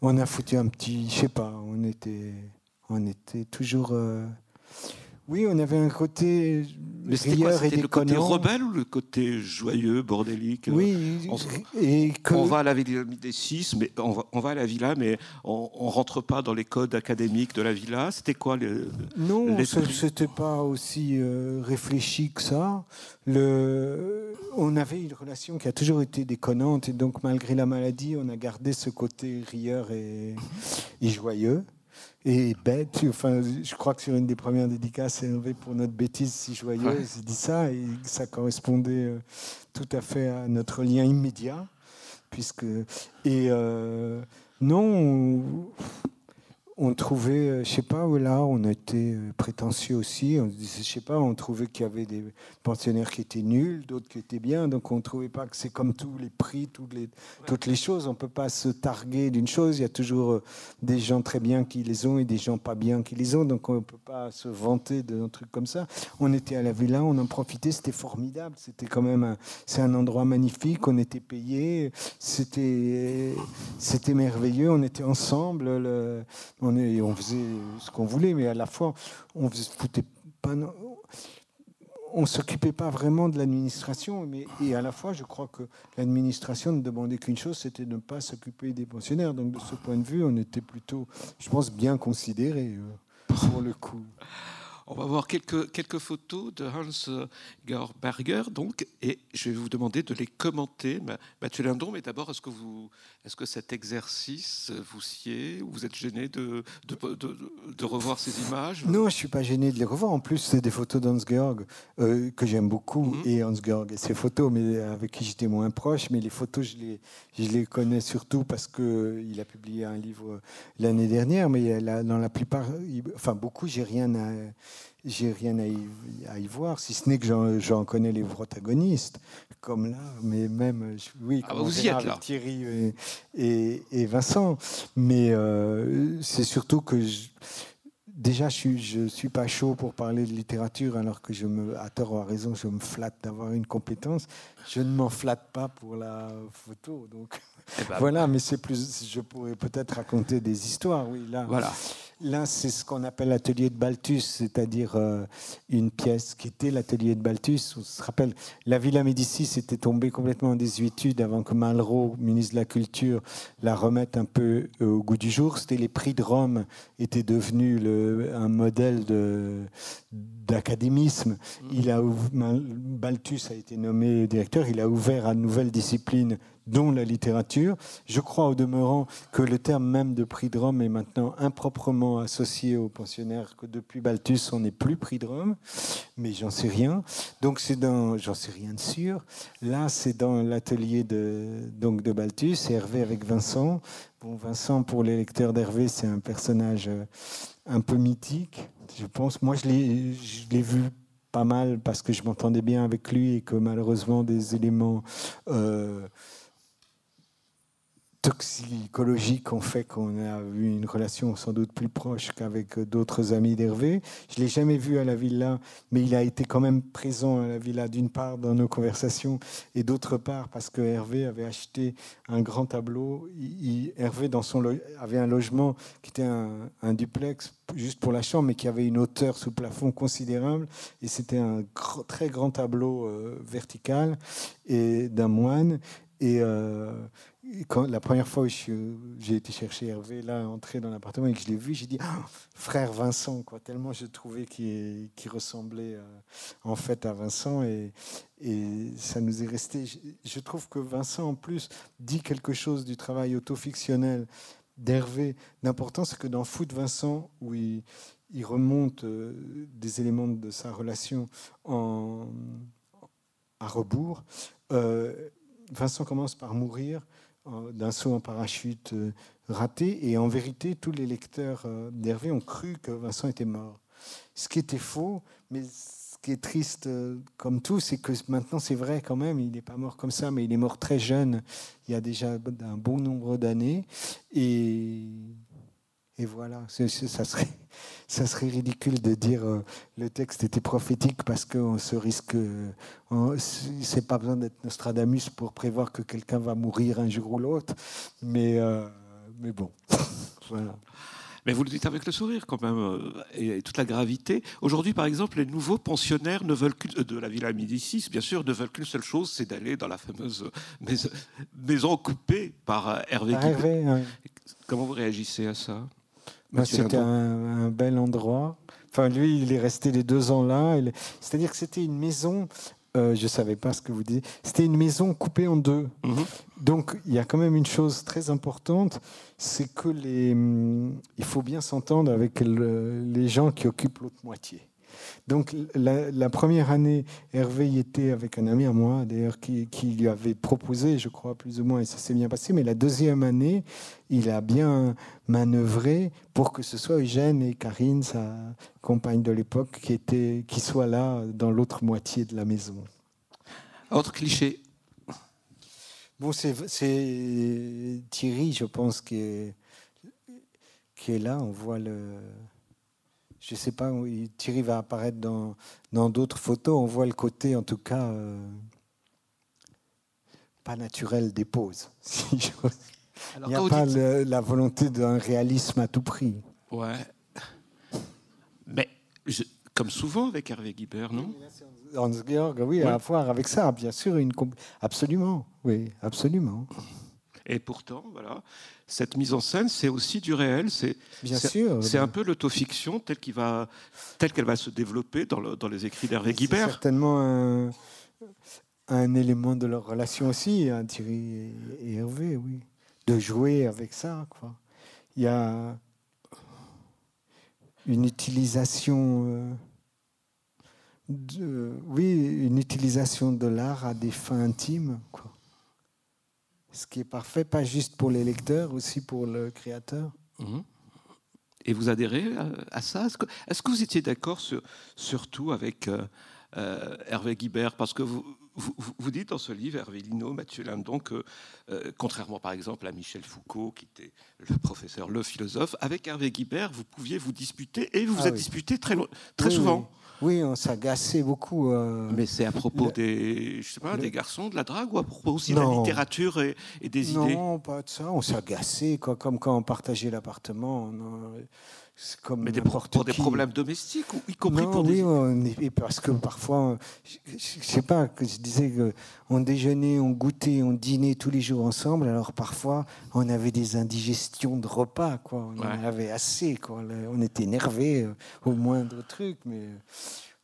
On a foutu un petit, je sais pas, on était, on était toujours. Euh, oui, on avait un côté mais c'était le côté rebelle ou le côté joyeux, bordélique Oui, on, et on va à la Villa des Six, mais on va, on va, à la villa, mais on, ne rentre pas dans les codes académiques de la villa. C'était quoi le Non, c'était pas aussi euh, réfléchi que ça. Le, on avait une relation qui a toujours été déconnante, et donc malgré la maladie, on a gardé ce côté rieur et, et joyeux et bête. Enfin, je crois que sur une des premières dédicaces élevées pour notre bêtise si joyeuse, il dit ça et ça correspondait euh, tout à fait à notre lien immédiat. Puisque, et euh, non, on trouvait, euh, je sais pas, là, on était euh, prétentieux aussi. On disait, je sais pas, on trouvait qu'il y avait des pensionnaires qui étaient nuls, d'autres qui étaient bien. Donc on trouvait pas que c'est comme tous les prix, toutes les, toutes les choses. On peut pas se targuer d'une chose. Il y a toujours euh, des gens très bien qui les ont et des gens pas bien qui les ont. Donc on peut pas se vanter d'un truc comme ça. On était à la villa, on en profitait. C'était formidable. C'était quand même, c'est un endroit magnifique. On était payé. C'était, c'était merveilleux. On était ensemble. Le, on, on faisait ce qu'on voulait, mais à la fois, on ne foutait pas. On s'occupait pas vraiment de l'administration, mais et à la fois, je crois que l'administration ne demandait qu'une chose, c'était de ne pas s'occuper des pensionnaires. Donc, de ce point de vue, on était plutôt, je pense, bien considérés euh, pour le coup. On va voir quelques, quelques photos de Hans Georg Berger, donc, et je vais vous demander de les commenter. Mathieu Lindon, mais d'abord, est-ce que, vous, est-ce que cet exercice vous sied ou vous êtes gêné de, de, de, revoir ces images? Non, je ne suis pas gêné de les revoir. En plus, c'est des photos d'Hans Georg euh, que j'aime beaucoup, mhm. et Hans Georg et ses photos, mais avec qui j'étais moins proche. Mais les photos, je les, je les connais surtout parce qu'il a publié un livre l'année dernière, mais dans la plupart, enfin beaucoup, j'ai rien à j'ai rien à y, voir, si ce n'est que j'en connais les protagonistes, comme là, mais même, oui, ah bah vous y êtes là. Thierry et, et, Vincent. Mais euh, c'est surtout que déjà, je ne suis, suis pas chaud pour parler de littérature, alors que je me, à tort ou à raison, je me flatte d'avoir une compétence. Je ne m'en flatte pas pour la photo, donc. Eh ben, voilà, mais c'est plus. Je pourrais peut-être raconter des histoires, oui. Là, voilà. Là, c'est ce qu'on appelle l'atelier de Balthus, c'est-à-dire euh, une pièce qui était l'atelier de Balthus. On se rappelle, la Villa Médicis était tombée complètement en désuétude avant que Malraux, ministre de la Culture, la remette un peu euh, au goût du jour. C'était les prix de Rome étaient devenus un modèle d'académisme. Il a Balthus a été nommé directeur. Il a ouvert à de nouvelles disciplines dont la littérature. Je crois au demeurant que le terme même de prix de Rome est maintenant improprement associé aux pensionnaires, que depuis Balthus, on n'est plus prix de Rome, mais j'en sais rien. Donc c'est dans, j'en sais rien de sûr. Là, c'est dans l'atelier de, donc de Balthus, Hervé avec Vincent. Bon, Vincent, pour les lecteurs d'Hervé, c'est un personnage euh, un peu mythique, je pense. Moi, je l'ai, je l'ai vu pas mal parce que je m'entendais bien avec lui et que malheureusement des éléments euh, toxicologiques ont fait qu'on a eu une relation sans doute plus proche qu'avec d'autres amis d'Hervé. Je l'ai jamais vu à la villa, mais il a été quand même présent à la villa d'une part dans nos conversations et d'autre part parce que Hervé avait acheté un grand tableau. Hervé dans son avait un logement qui était un, duplex juste pour la chambre, mais qui avait une hauteur sous plafond considérable et c'était un très grand tableau euh, vertical et d'un moine et euh, la première fois où j'ai été chercher Hervé, là, entrer dans l'appartement et que je l'ai vu, j'ai dit ah, frère Vincent, quoi, tellement je trouvais qu'il ressemblait euh, en fait à Vincent et, ça nous est resté. Je, trouve que Vincent, en plus, dit quelque chose du travail autofictionnel d'Hervé. D'important, c'est que dans Foot Vincent, où il, remonte euh, des éléments de sa relation à rebours, euh, Vincent commence par mourir d'un saut en parachute euh, raté. Et en vérité, tous les lecteurs euh, d'Hervé ont cru que Vincent était mort. Ce qui était faux, mais ce qui est triste euh, comme tout, c'est que maintenant c'est vrai quand même, il n'est pas mort comme ça, mais il est mort très jeune, il y a déjà un bon nombre d'années. Et et voilà, ça serait, ça serait ridicule de dire euh, le texte était prophétique parce qu'on se risque. c'est pas besoin d'être Nostradamus pour prévoir que quelqu'un va mourir un jour ou l'autre. Mais, euh, mais bon, voilà. Mais vous le dites avec le sourire quand même, euh, et, toute la gravité. Aujourd'hui, par exemple, les nouveaux pensionnaires ne veulent de la Villa Médicis, bien sûr, ne veulent qu'une seule chose, c'est d'aller dans la fameuse maison, coupée par Hervé. Comment vous réagissez à ça? C'était un, bel endroit. Enfin, lui, il est resté les deux ans là. C'est-à-dire que c'était une maison. Euh, je ne savais pas ce que vous disiez. C'était une maison coupée en deux. Mhm. Donc, il y a quand même une chose très importante, c'est que les, il faut bien s'entendre avec les gens qui occupent l'autre moitié. Donc la, première année, Hervé y était avec un ami à moi, d'ailleurs, qui, lui avait proposé, je crois, plus ou moins, et ça s'est bien passé. Mais la deuxième année, il a bien manœuvré pour que ce soit Eugène et Karine, sa compagne de l'époque, qui, qui soient là dans l'autre moitié de la maison. Autre cliché. Bon, c'est Thierry, je pense, qui est, qui est là. On voit le je ne sais pas, Thierry va apparaître dans, dans d'autres photos. On voit le côté, en tout cas, euh, pas naturel des poses. Il n'y a pas la volonté d'un réalisme à tout prix. Ouais. Mais comme souvent avec Hervé Guibert, non? Hans Georg, oui, à voir avec ça, bien sûr, une absolument, oui, absolument. Et pourtant, voilà, cette mise en scène, c'est aussi du réel. C'est bien sûr. C'est un peu l'autofiction telle qu'elle va, telle qu'elle va se développer dans, le, dans les écrits d'Hervé Guibert. C'est certainement un, un, élément de leur relation aussi, hein, Thierry et Hervé, oui, de jouer avec ça. Quoi. Il y a une utilisation. Euh, de, oui, une utilisation de l'art à des fins intimes. Quoi ce qui est parfait, pas juste pour les lecteurs, aussi pour le créateur. Mhm. Et vous adhérez à, ça? Est-ce que, vous étiez d'accord sur, surtout avec euh, euh, Hervé Guibert? Parce que vous, vous, dites dans ce livre, Hervé Lino, Mathieu Lindon, que euh, contrairement par exemple à Michel Foucault, qui était le professeur, le philosophe, avec Hervé Guibert, vous pouviez vous disputer et vous vous ah êtes disputé très, très souvent. Oui, on s'agaçait beaucoup. Euh, Mais c'est à propos des, je sais pas, des garçons, de la drague, ou à propos aussi de la littérature et, des idées? Non, pas de ça. On s'agaçait, comme quand on partageait l'appartement. Comme Mais des, pour des problèmes domestiques, y compris pour oui, des... parce que parfois, je, ne sais pas, que je disais qu'on déjeunait, on goûtait, on dînait tous les jours ensemble. Alors parfois, on avait des indigestions de repas, quoi. On en avait assez, quoi. On était énervé euh, au moindre truc, mais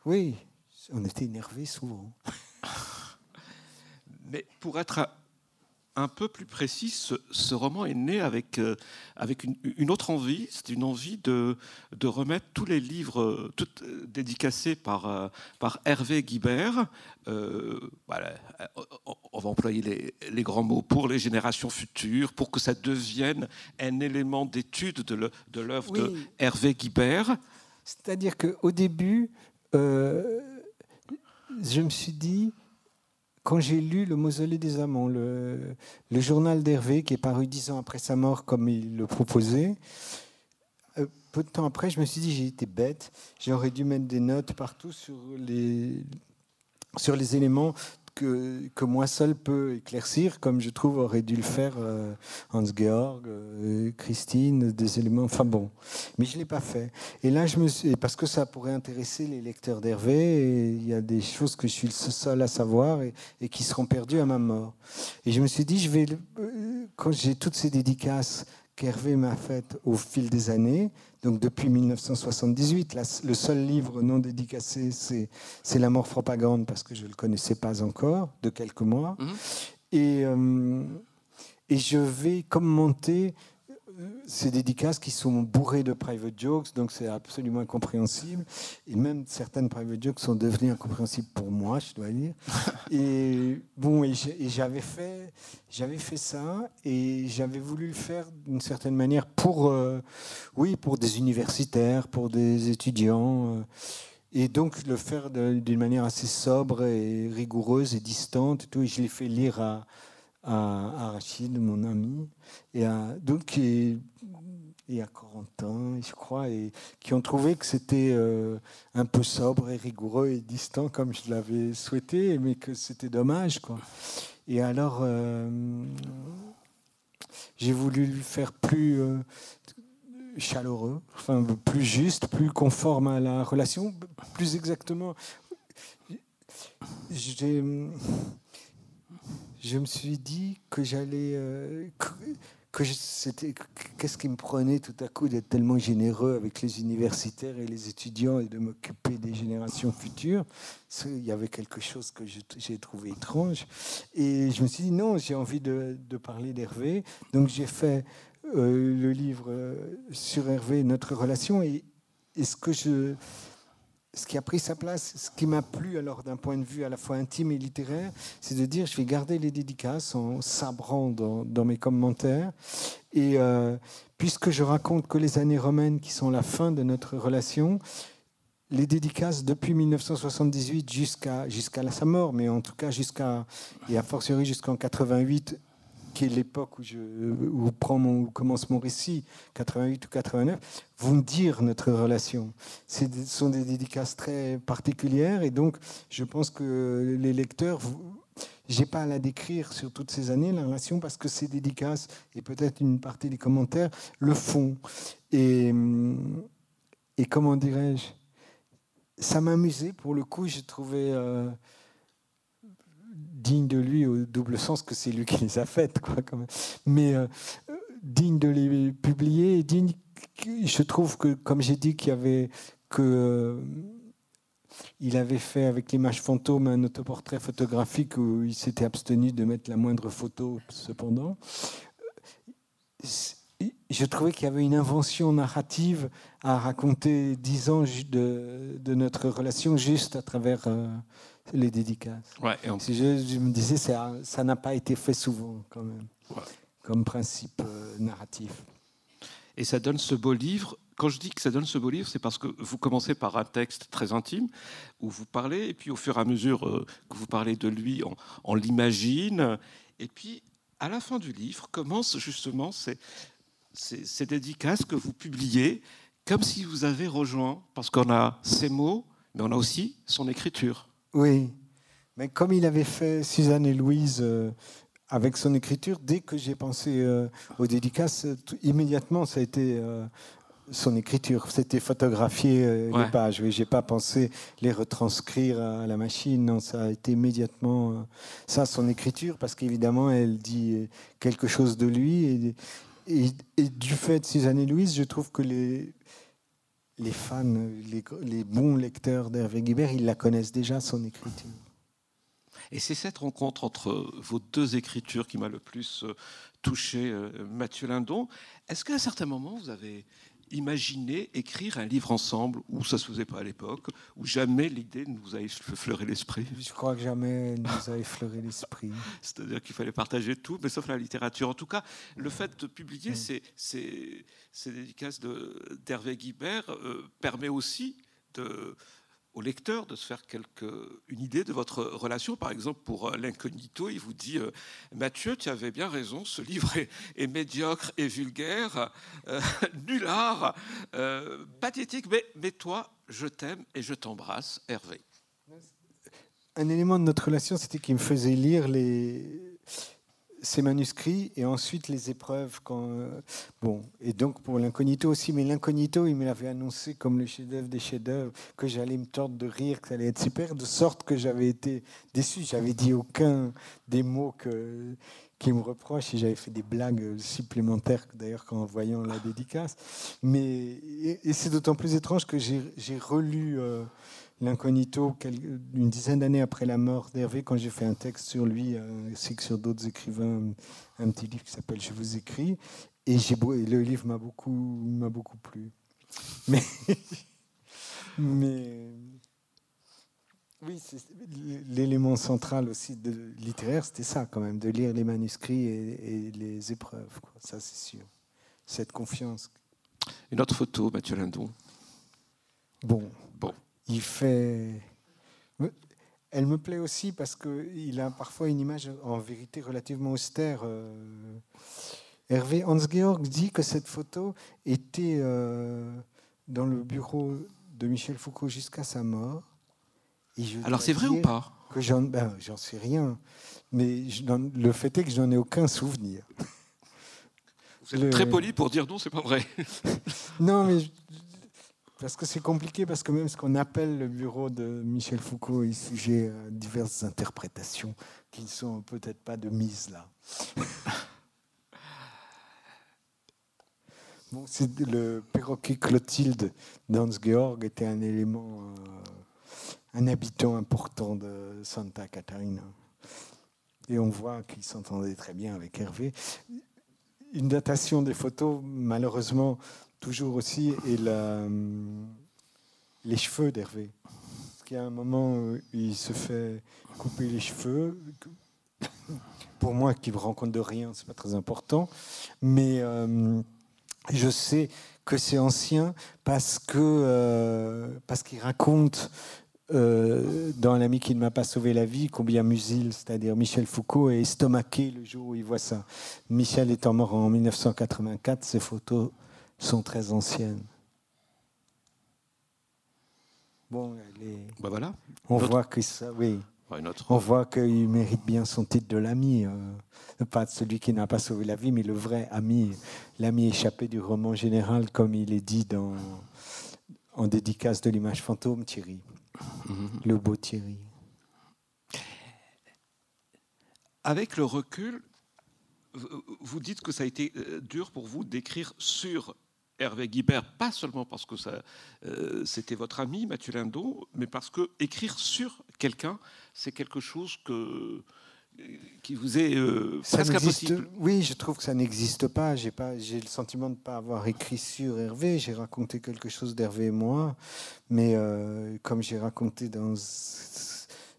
oui, on était énervé souvent. mais pour être un peu plus précis, ce, roman est né avec, euh, avec une, autre envie. C'est une envie de, de, remettre tous les livres euh, tout, euh, dédicacés par, par Hervé Guibert. voilà, on va employer les, les, grands mots pour les générations futures, pour que ça devienne un élément d'étude de l'œuvre de Hervé Guibert. C'est-à-dire qu'au début, je me suis dit quand j'ai lu Le Mausolée des Amants, le, journal d'Hervé, qui est paru dix ans après sa mort, comme il le proposait, euh, peu de temps après, je me suis dit, j'ai été bête, j'aurais dû mettre des notes partout sur les, sur les éléments que, moi seul peux éclaircir, comme je trouve aurait dû le faire euh, Hans-Georg, euh, Christine, des éléments. Enfin bon, mais je ne l'ai pas fait. Et là, je me suis, parce que ça pourrait intéresser les lecteurs d'Hervé, il y a des choses que je suis le seul à savoir et, et qui seront perdues à ma mort. Et je me suis dit, je vais, euh, quand j'ai toutes ces dédicaces qu'Hervé m'a faites au fil des années, donc depuis 1978. le seul livre non dédicacé, c'est La mort propagande, parce que je ne le connaissais pas encore, de quelques mois. Mhm. Et, euh, et je vais commenter ces dédicaces qui sont bourrées de private jokes, donc c'est absolument incompréhensible. Et même certaines private jokes sont devenues incompréhensibles pour moi, je dois dire. et bon, et j'avais fait, j'avais fait ça, et j'avais voulu le faire d'une certaine manière pour, euh, oui, pour des universitaires, pour des étudiants. Euh, et donc le faire d'une manière assez sobre et rigoureuse et distante. Et tout, et je l'ai fait lire à, à, Rachid, mon ami, et à, donc, et, et à Corentin, je crois, et qui ont trouvé que c'était euh, un peu sobre et rigoureux et distant comme je l'avais souhaité, mais que c'était dommage. Quoi. Et alors, euh, j'ai voulu lui faire plus euh, chaleureux, enfin plus juste, plus conforme à la relation, plus exactement. J'ai je me suis dit que j'allais. Euh, que, qu'est-ce qui me prenait tout à coup d'être tellement généreux avec les universitaires et les étudiants et de m'occuper des générations futures? Il y avait quelque chose que j'ai trouvé étrange. Et je me suis dit, non, j'ai envie de, parler d'Hervé. Donc j'ai fait euh, le livre euh, sur Hervé, notre relation. Et, et ce que je ce qui a pris sa place, ce qui m'a plu alors d'un point de vue à la fois intime et littéraire, c'est de dire je vais garder les dédicaces en sabrant dans, mes commentaires. Et euh, puisque je raconte que les années romaines qui sont la fin de notre relation, les dédicaces depuis 1978 jusqu'à jusqu'à sa mort, mais en tout cas jusqu'à et a fortiori jusqu'en 88 qui est l'époque où, je, commence mon récit, 88 ou 89, vont dire notre relation. Ce sont des dédicaces très particulières et donc je pense que les lecteurs, j'ai pas à la décrire sur toutes ces années, la relation, parce que ces dédicaces et peut-être une partie des commentaires le font. Et, et comment dirais-je? Ça m'amusait, pour le coup, j'ai trouvé... Euh, digne de lui au double sens que c'est lui qui les a faites, quoi, quand même. Mais euh, digne de les publier, digne. Je trouve que, comme j'ai dit, qu'il avait que euh, il avait fait avec l'image fantôme un autoportrait photographique où il s'était abstenu de mettre la moindre photo, cependant. Je trouvais qu'il y avait une invention narrative à raconter dix ans de, de notre relation juste à travers euh, les dédicaces. Ouais, je, me disais, ça, ça n'a pas été fait souvent, quand même, comme principe euh, narratif. Et ça donne ce beau livre. Quand je dis que ça donne ce beau livre, c'est parce que vous commencez par un texte très intime où vous parlez, et puis au fur et à mesure euh, que vous parlez de lui, on, l'imagine. Et puis, à la fin du livre, commencent justement ces, ces dédicaces que vous publiez, comme si vous avez rejoint, parce qu'on a ses mots, mais on a aussi son écriture. Oui, mais comme il avait fait Suzanne et Louise euh, avec son écriture, dès que j'ai pensé euh, aux dédicaces, immédiatement ça a été euh, son écriture. C'était photographier les pages. Oui, j'ai pas pensé les retranscrire à la machine. Non, ça a été immédiatement ça, son écriture, parce qu'évidemment, elle dit quelque chose de lui. Et, et du fait de Suzanne et Louise, je trouve que les, les fans, les, bons lecteurs d'Hervé Guibert, ils la connaissent déjà, son écriture. Et c'est cette rencontre entre vos deux écritures qui m'a le plus euh, touché, euh, Mathieu Lindon. Est-ce qu'à un certain moment, vous avez imaginer écrire un livre ensemble où ça se faisait pas à l'époque, où jamais l'idée ne vous a effleuré l'esprit Je crois que jamais ne nous a effleuré l'esprit. C'est-à-dire qu'il fallait partager tout, mais sauf la littérature. En tout cas, le fait de publier mm. ces, ces, dédicaces d'Hervé Guibert euh, permet aussi de au lecteur de se faire quelque, une idée de votre relation. Par exemple, pour euh, l'incognito, il vous dit euh, Mathieu, tu avais bien raison, ce livre est, médiocre et vulgaire, euh, nulard, pathétique, mais, mais toi, je t'aime et je t'embrasse, Hervé. Un élément de notre relation, c'était qu'il me faisait lire les, ces manuscrits et ensuite les épreuves. Quand, euh, bon, et donc pour l'incognito aussi, mais l'incognito, il me l'avait annoncé comme le chef-d'œuvre des chefs-d'œuvre, que j'allais me tordre de rire, que ça allait être super, de sorte que j'avais été déçu. J'avais dit aucun des mots que qui me reproche et j'avais fait des blagues supplémentaires d'ailleurs qu'en voyant la dédicace. Mais et, c'est d'autant plus étrange que j'ai relu. Euh, l'incognito une dizaine d'années après la mort d'Hervé, quand j'ai fait un texte sur lui, ainsi que sur d'autres écrivains, un petit livre qui s'appelle Je vous écris, et, le livre m'a beaucoup, m'a beaucoup plu. Mais, mais oui, l'élément central aussi de littéraire, c'était ça quand même, de lire les manuscrits et, les épreuves. Ça, c'est sûr. Cette confiance. Une autre photo, Mathieu Lindon. Bon, il fait. Elle me plaît aussi parce qu'il a parfois une image en vérité relativement austère. Euh. Hervé Hans-Georg dit que cette photo était euh, dans le bureau de Michel Foucault jusqu'à sa mort. Alors c'est vrai ou pas? que j'en, ben, j'en sais rien, mais le fait est que je n'en ai aucun souvenir. Vous êtes très poli pour dire non, c'est pas vrai. non, mais parce que c'est compliqué, parce que même ce qu'on appelle le bureau de Michel Foucault est sujet à diverses interprétations qui ne sont peut-être pas de mise là. bon, le perroquet Clotilde d'Hans-Georg était un élément, euh, un habitant important de Santa Catarina. Et on voit qu'il s'entendait très bien avec Hervé. Une datation des photos, malheureusement, toujours aussi, et les cheveux d'Hervé. Parce qu'il y a un moment où il se fait couper les cheveux. Pour moi, qui me rend compte de rien, c'est pas très important. Mais euh, je sais que c'est ancien euh, parce qu'il raconte euh, dans L'ami qui ne m'a pas sauvé la vie, combien Musil, c'est-à-dire Michel Foucault, est estomaqué le jour où il voit ça. Michel étant mort en 1984, ces photos sont très anciennes. Bon, bah voilà. On voit que ça, oui. On voit qu'il mérite bien son titre de l'ami, euh, pas celui qui n'a pas sauvé la vie, mais le vrai ami, l'ami échappé du roman général, comme il est dit dans, en dédicace de l'image fantôme, Thierry, mhm. le beau Thierry. avec le recul, vous dites que ça a été euh, dur pour vous d'écrire sur Hervé Guibert, pas seulement parce que ça, euh, c'était votre ami Mathieu Lindon, mais parce que écrire sur quelqu'un, c'est quelque chose que, qui vous est euh, presque impossible. Oui, je trouve que ça n'existe pas. J'ai pas, j'ai le sentiment de ne pas avoir écrit sur Hervé. J'ai raconté quelque chose d'Hervé et moi, mais euh, comme j'ai raconté dans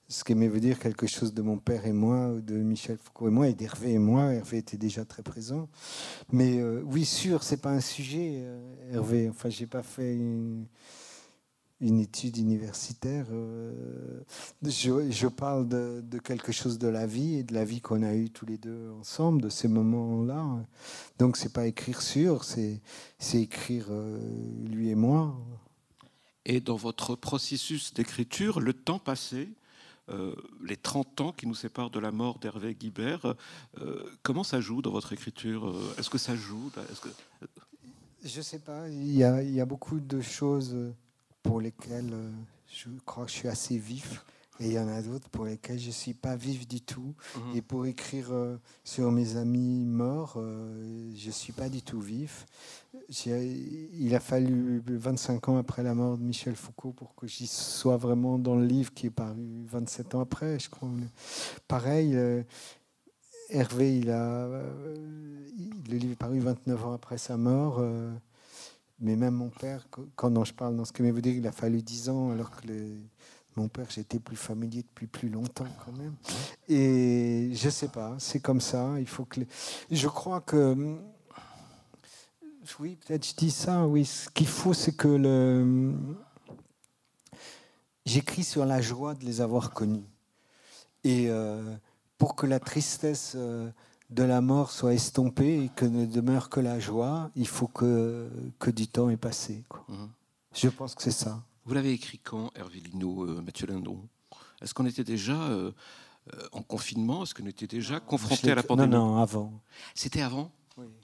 ce qu'aimait veut dire quelque chose de mon père et moi, de Michel Foucault et moi, et d'Hervé et moi. Hervé était déjà très présent. Mais euh, oui, sûr, c'est pas un sujet, euh, Hervé. Enfin, j'ai pas fait une, étude universitaire. Euh, je, parle de, quelque chose de la vie et de la vie qu'on a eue tous les deux ensemble, de ces moments-là. Donc, c'est pas écrire sur, c'est écrire lui et moi. Et dans votre processus d'écriture, le temps passé, euh, les 30 ans qui nous séparent de la mort d'Hervé Guibert. Euh, comment ça joue dans votre écriture euh, Est-ce que ça joue que... Je ne sais pas. Il y, a, il y, a, beaucoup de choses pour lesquelles je crois que je suis assez vif. Et il y en a d'autres pour lesquelles je ne suis pas vif du tout. Mhm. Et pour écrire sur mes amis morts, je ne suis pas du tout vif il a fallu 25 ans après la mort de Michel Foucault pour que j'y sois vraiment dans le livre qui est paru 27 ans après, je crois. Pareil, euh, Hervé, il a, euh, le livre est paru 29 ans après sa mort. Euh, mais même mon père, quand je parle dans ce que je veux dire, il a fallu 10 ans, alors que mon père, j'étais plus familier depuis plus longtemps quand même. Et je sais pas, c'est comme ça. Il faut que. Je crois que oui, peut-être je dis ça. Oui, ce qu'il faut, c'est que le... j'écris sur la joie de les avoir connus. Et euh, pour que la tristesse euh, de la mort soit estompée et que ne demeure que la joie, il faut que, que du temps ait passé. Mhm. Je pense que c'est ça. Vous l'avez écrit quand, Hervé Lino, euh, Mathieu Lindon? Est-ce qu'on était déjà en confinement? Est-ce qu'on était déjà confronté à la pandémie? Non, non, avant. C'était avant?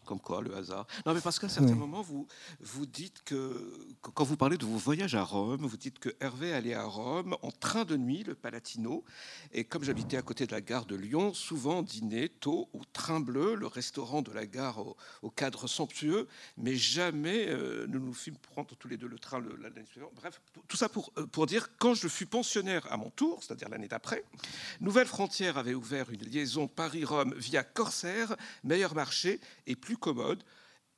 Comme quoi, le hasard. Non, mais parce qu'à un certain moment, vous, vous dites que, quand vous parlez de vos voyages à Rome, vous dites que Hervé allait à Rome en train de nuit, le Palatino. Et comme j'habitais à côté de la gare de Lyon, souvent dîner tôt au Train Bleu, le restaurant de la gare au, cadre somptueux, mais jamais euh, nous nous fîmes prendre tous les deux le train l'année suivante. Bref, tout ça pour, euh, pour dire, quand je fus pensionnaire à mon tour, c'est-à-dire l'année d'après, Nouvelle Frontière avait ouvert une liaison Paris-Rome via Corsair, meilleur marché et plus commode,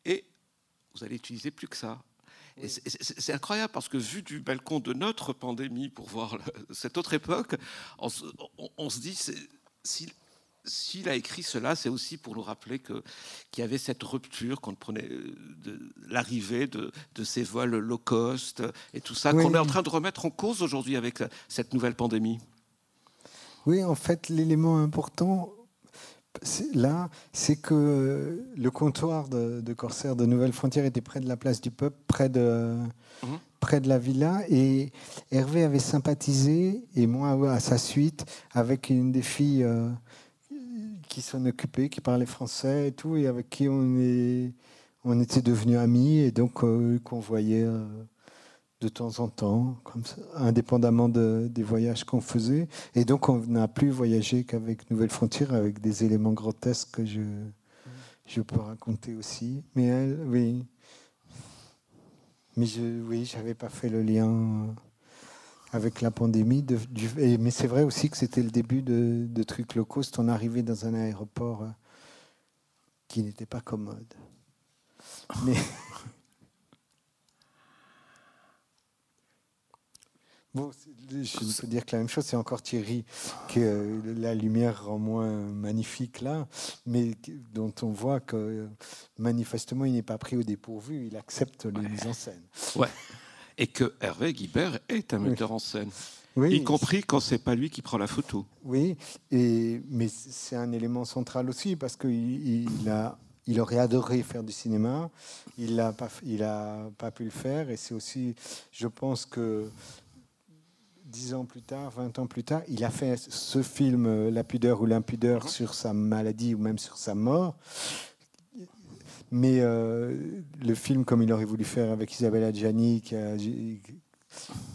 et vous allez utiliser plus que ça. C'est incroyable parce que vu du balcon de notre pandémie pour voir cette autre époque, on, se dit s'il a écrit cela, c'est aussi pour nous rappeler qu'il y avait cette rupture qu'on prenait de l'arrivée de, ces vols low cost et tout ça qu'on est en train de remettre en cause aujourd'hui avec cette nouvelle pandémie. Oui, en fait, l'élément important là, c'est que le comptoir de, Corsair de Nouvelle Frontière était près de la place du Peuple, près de, mhm. près de la villa. Et Hervé avait sympathisé, et moi à sa suite, avec une des filles euh, qui s'en occupait, qui parlait français et tout, et avec qui on, est, on était devenus amis, et donc euh, qu'on voyait. Euh, de temps en temps, indépendamment des voyages qu'on faisait. Et donc, on n'a plus voyagé qu'avec Nouvelle Frontière, avec des éléments grotesques que je, je peux raconter aussi. Mais elle, oui. Mais je, oui, j'avais pas fait le lien avec la pandémie. Mais c'est vrai aussi que c'était le début de, de trucs low cost. On arrivait dans un aéroport euh, qui n'était pas commode. Mais. Bon, je peux dire que la même chose, c'est encore Thierry, que la lumière rend moins magnifique là, mais dont on voit que manifestement il n'est pas pris au dépourvu, il accepte les mises en scène. Ouais. Et que Hervé Guibert est un metteur en scène. y compris quand c'est pas lui qui prend la photo. Oui, et, mais c'est un élément central aussi parce qu'il il a il aurait adoré faire du cinéma, il n'a pas, il a pas pu le faire, et c'est aussi, je pense que dix ans plus tard, 20 ans plus tard, il a fait ce film euh, La pudeur ou l'impudeur mhm. sur sa maladie ou même sur sa mort. Mais euh, le film, comme il aurait voulu faire avec Isabelle Adjani, qui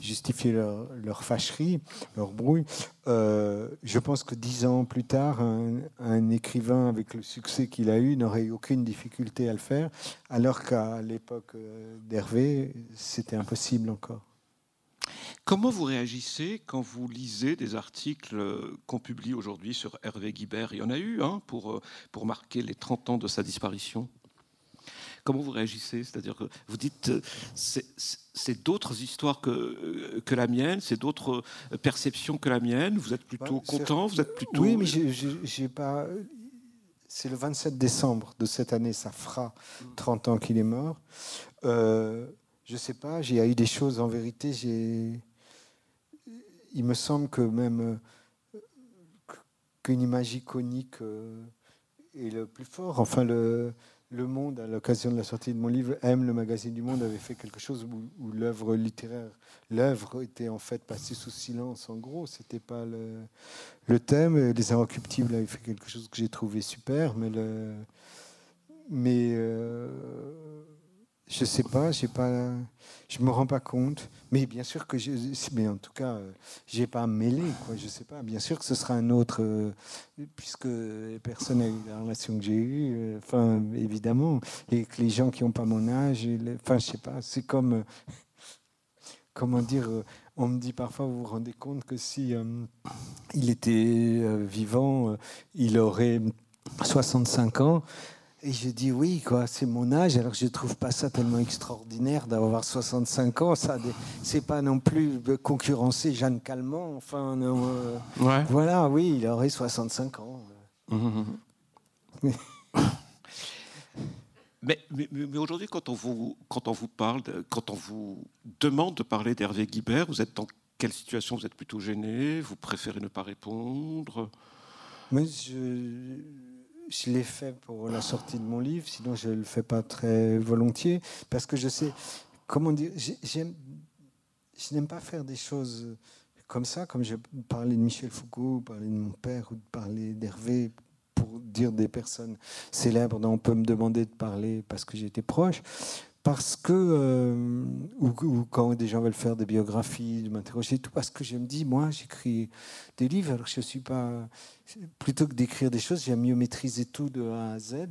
justifier leur, fâcherie, leur brouille. Euh, je pense que dix ans plus tard, un, écrivain avec le succès qu'il a eu n'aurait eu aucune difficulté à le faire, alors qu'à l'époque d'Hervé, c'était impossible encore. Comment vous réagissez quand vous lisez des articles qu'on publie aujourd'hui sur Hervé Guibert? Il y en a eu hein, pour, euh, pour marquer les 30 ans de sa disparition. Comment vous réagissez? C'est-à-dire que vous dites, euh, c'est d'autres histoires que, euh, que la mienne, c'est d'autres perceptions que la mienne. Vous êtes plutôt content Vous êtes plutôt oui, mais j'ai pas. C'est le 27 décembre de cette année, ça fera 30 ans qu'il est mort. Euh, je sais pas, il y a eu des choses en vérité. J'ai, il me semble que même qu'une image iconique est le plus fort. Enfin, le, le Monde, à l'occasion de la sortie de mon livre, M, le magazine du Monde, avait fait quelque chose où, l'œuvre littéraire, l'œuvre était en fait passée sous silence. En gros, c'était pas le, le, thème. Les Inrecuptibles avaient fait quelque chose que j'ai trouvé super, mais le, mais euh, je sais pas, j'ai pas, je me rends pas compte. Mais bien sûr que je, mais en tout cas, euh, j'ai pas mêler, quoi. Je sais pas. Bien sûr que ce sera un autre, euh, puisque personne n'a eu la relation que j'ai eue. Euh, enfin, évidemment, les gens qui n'ont pas mon âge, enfin, je sais pas. C'est comme, comment dire. on me dit parfois, vous vous rendez compte que si il était vivant, il aurait 65 ans. Et je dis oui, quoi, c'est mon âge. Alors je trouve pas ça tellement extraordinaire d'avoir 65 ans. Ça, c'est pas non plus concurrencer Jeanne Calment. Enfin, euh, voilà, oui, il aurait 65 ans. mais, mais, aujourd'hui, quand on vous quand on vous parle, quand on vous demande de parler d'Hervé Guibert, vous êtes dans quelle situation? Vous êtes plutôt gêné? Vous préférez ne pas répondre? Mais je je l'ai fait pour la sortie de mon livre, sinon je ne le fais pas très volontiers, parce que je sais, comment dire, je n'aime pas faire des choses comme ça, comme je parlais de Michel Foucault, parler de mon père ou de parler d'Hervé pour dire des personnes célèbres dont on peut me demander de parler parce que j'étais proche parce que, euh, ou, quand des gens veulent faire des biographies, de m'interroger, tout parce que je me dis, moi, j'écris des livres, alors je suis pas. Plutôt que d'écrire des choses, j'aime mieux maîtriser tout de A à Z.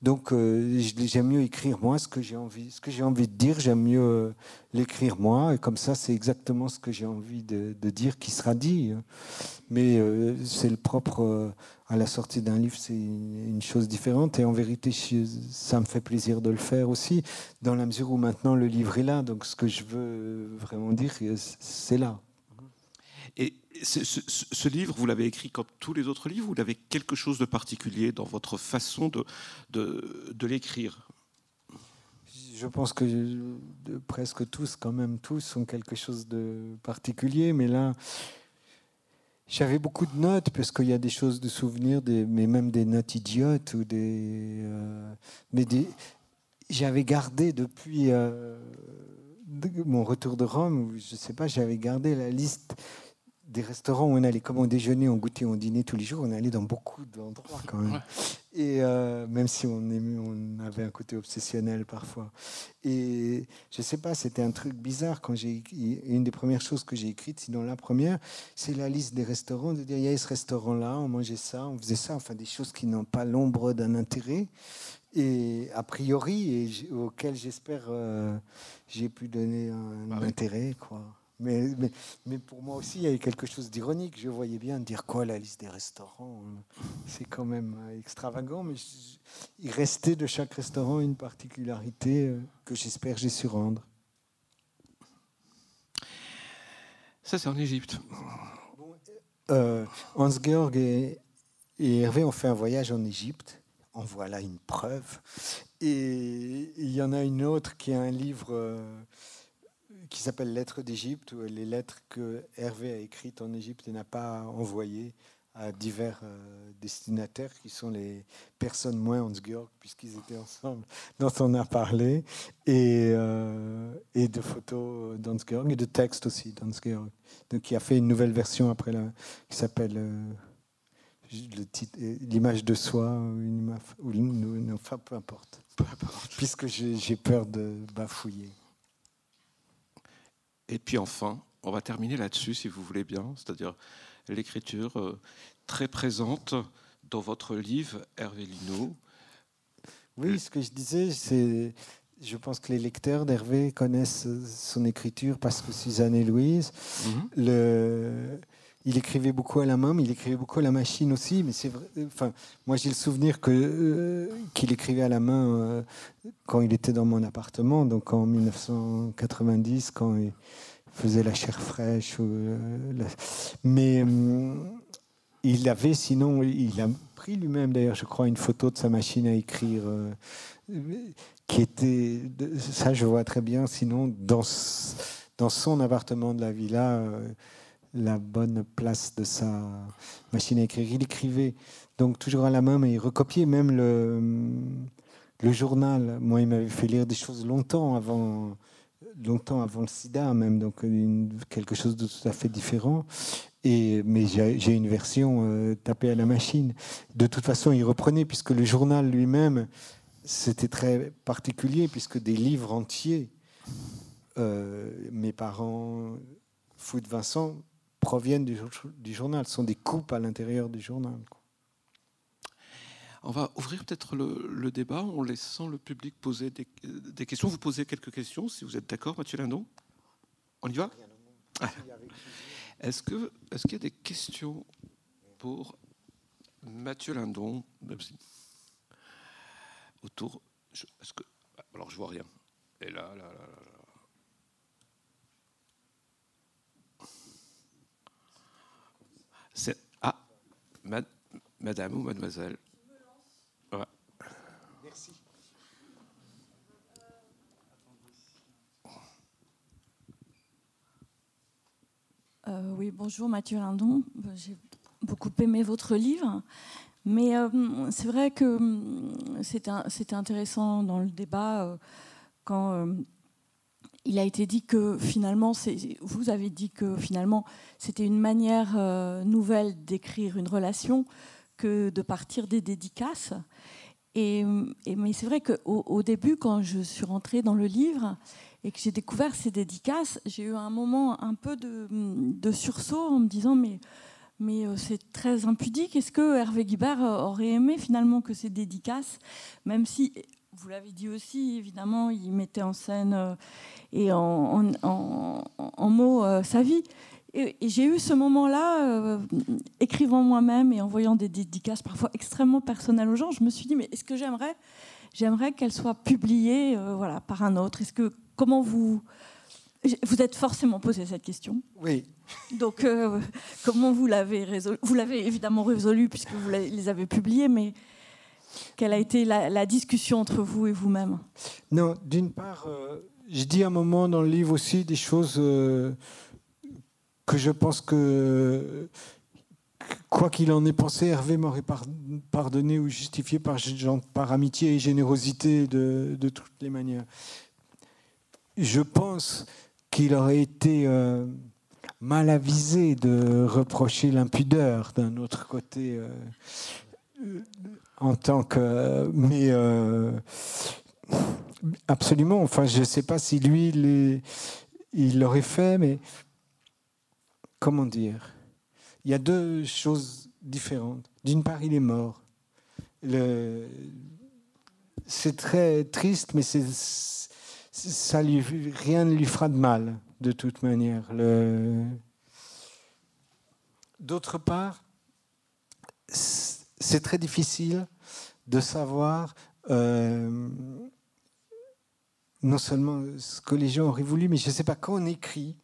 Donc, euh, j'aime mieux écrire moi ce que j'ai envie, ce que j'ai envie de dire, j'aime mieux euh, l'écrire moi, et comme ça, c'est exactement ce que j'ai envie de, de, dire qui sera dit. Mais c'est le propre à la sortie d'un livre, c'est une chose différente. Et en vérité, ça me fait plaisir de le faire aussi, dans la mesure où maintenant le livre est là. Donc ce que je veux vraiment dire, c'est là. Ce, livre, vous l'avez écrit comme tous les autres livres, ou vous avez quelque chose de particulier dans votre façon de, l'écrire? Je pense que presque tous, quand même tous, ont quelque chose de particulier. Mais là, j'avais beaucoup de notes parce qu'il y a des choses de souvenirs, mais même des notes idiotes ou des, euh, mais j'avais gardé depuis euh, mon retour de Rome, je sais pas, j'avais gardé la liste des restaurants où on allait comme on déjeunait, on goûtait, on dînait tous les jours, on allait dans beaucoup d'endroits quand même. Et euh, même si on, aimait, on avait un côté obsessionnel parfois. Et je sais pas, c'était un truc bizarre quand j'ai une des premières choses que j'ai écrites, sinon la première, c'est la liste des restaurants, de dire il y a ce restaurant-là, on mangeait ça, on faisait ça, enfin des choses qui n'ont pas l'ombre d'un intérêt. Et a priori, et auquel j'espère euh, j'ai pu donner un, bah intérêt, quoi. Mais, mais, mais, pour moi aussi, il y avait quelque chose d'ironique. Je voyais bien dire quoi la liste des restaurants. C'est quand même extravagant, mais il restait de chaque restaurant une particularité euh, que j'espère j'ai su rendre. Ça, c'est en Égypte. Euh, Hans-Georg et, et, Hervé ont fait un voyage en Égypte. En voilà une preuve. Et il y en a une autre qui a un livre. Euh, qui s'appelle Lettres d'Égypte, les lettres que Hervé a écrites en Égypte et n'a pas envoyées à divers euh, destinataires qui sont les personnes moins Hans-Georg, puisqu'ils étaient ensemble, dont on a parlé, et, euh, et de photos d'Hans-Georg et de textes aussi d'Hans-Georg. Donc, qui a fait une nouvelle version après, la, qui s'appelle euh, l'image de soi, ou, une, ou enfin, peu importe, peu importe. puisque j'ai peur de bafouiller. Et puis enfin, on va terminer là-dessus, si vous voulez bien, c'est-à-dire l'écriture euh, très présente dans votre livre, Hervé Lino. Oui, ce que je disais, c'est je pense que les lecteurs d'Hervé connaissent son écriture parce que Suzanne et Louise, mhm. le, il écrivait beaucoup à la main, mais il écrivait beaucoup à la machine aussi. Mais c'est vrai. Enfin, moi, j'ai le souvenir que euh, qu'il écrivait à la main euh, quand il était dans mon appartement, donc en 1990, quand il faisait la chair fraîche. Euh, mais il avait, sinon, il a pris lui-même, d'ailleurs, je crois, une photo de sa machine à écrire, qui était, ça, je vois très bien. Sinon, dans dans son appartement de la villa la bonne place de sa machine à écrire. Il écrivait donc toujours à la main, mais il recopiait même le, journal. Moi, il m'avait fait lire des choses longtemps avant, longtemps avant le sida, même, donc quelque chose de tout à fait différent. Et, mais j'ai une version euh, tapée à la machine. De toute façon, il reprenait, puisque le journal lui-même, c'était très particulier, puisque des livres entiers, euh, mes parents, de Vincent, proviennent du, journal, sont des coupes à l'intérieur du journal. On va ouvrir peut-être le, débat en laissant le public poser des, questions. Vous posez quelques questions, si vous êtes d'accord, Mathieu Lindon On y va? Est-ce qu'il est y a des questions pour Mathieu Lindon Autour. alors, je vois rien. Et là, là, là, là. Ah, madame ou mademoiselle? Merci. Euh, oui, bonjour Mathieu Lindon. Euh, j'ai beaucoup aimé votre livre. Mais euh, c'est vrai que hum, c'était intéressant dans le débat quand il a été dit que finalement, vous avez dit que finalement, c'était une manière euh, nouvelle d'écrire une relation que de partir des dédicaces. Et, mais c'est vrai qu'au au début, quand je suis rentrée dans le livre et que j'ai découvert ces dédicaces, j'ai eu un moment un peu de, sursaut en me disant mais, mais euh, c'est très impudique. Est-ce que Hervé Guibert aurait aimé finalement que ces dédicaces, même si vous l'avez dit aussi, évidemment, il mettait en scène euh, et en, en, mots euh, sa vie. Et, j'ai eu ce moment-là, euh, écrivant moi-même et en voyant des dédicaces parfois extrêmement personnelles aux gens, je me suis dit, mais est-ce que j'aimerais J'aimerais qu'elles soient publiées voilà, par un autre? Est-ce que, comment vous... Vous êtes forcément posé cette question? Oui. Donc, comment vous l'avez résolu Vous l'avez évidemment résolu puisque vous les avez publiées, mais quelle a été la, discussion entre vous et vous-même? Non, d'une part, euh, je dis à un moment dans le livre aussi des choses euh, que je pense que, quoi qu'il en ait pensé, Hervé m'aurait pardonné ou justifié par, amitié et générosité de, toutes les manières. Je pense qu'il aurait été euh, mal avisé de reprocher l'impudeur d'un autre côté en tant que. Mais euh, absolument. Enfin, je ne sais pas si lui, il l'aurait fait, mais comment dire? Il y a deux choses différentes. D'une part, il est mort. C'est très triste, mais ça lui, rien ne lui fera de mal, de toute manière. D'autre part, très difficile de savoir euh, non seulement ce que les gens auraient voulu, mais je ne sais pas, quand on écrit,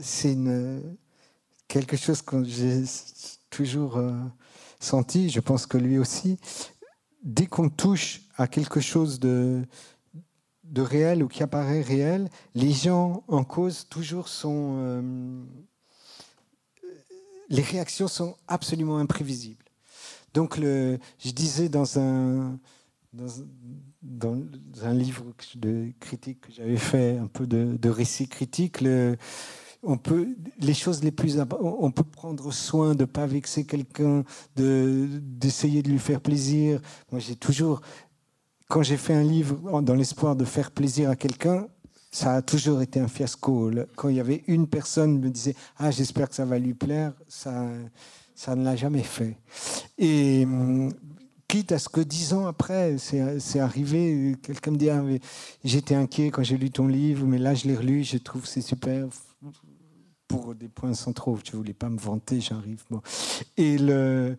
c'est quelque chose que j'ai toujours euh, senti, je pense que lui aussi, dès qu'on touche à quelque chose de, de réel ou qui apparaît réel, les gens en cause toujours sont... Euh, les réactions sont absolument imprévisibles. Donc, je disais dans un, dans, un livre de critique que j'avais fait, un peu de, de récit critique, on peut, les choses les plus on peut prendre soin de ne pas vexer quelqu'un, d'essayer de lui faire plaisir. Moi, j'ai toujours, quand j'ai fait un livre dans l'espoir de faire plaisir à quelqu'un, ça a toujours été un fiasco. Quand il y avait une personne qui me disait Ah, j'espère que ça va lui plaire, ça, ça ne l'a jamais fait. Et hum, quitte à ce que dix ans après, c'est arrivé, quelqu'un me dit ah, J'étais inquiet quand j'ai lu ton livre, mais là je l'ai relu, je trouve c'est super. Pour des points centraux, je ne voulais pas me vanter, j'arrive. Bon. Et le,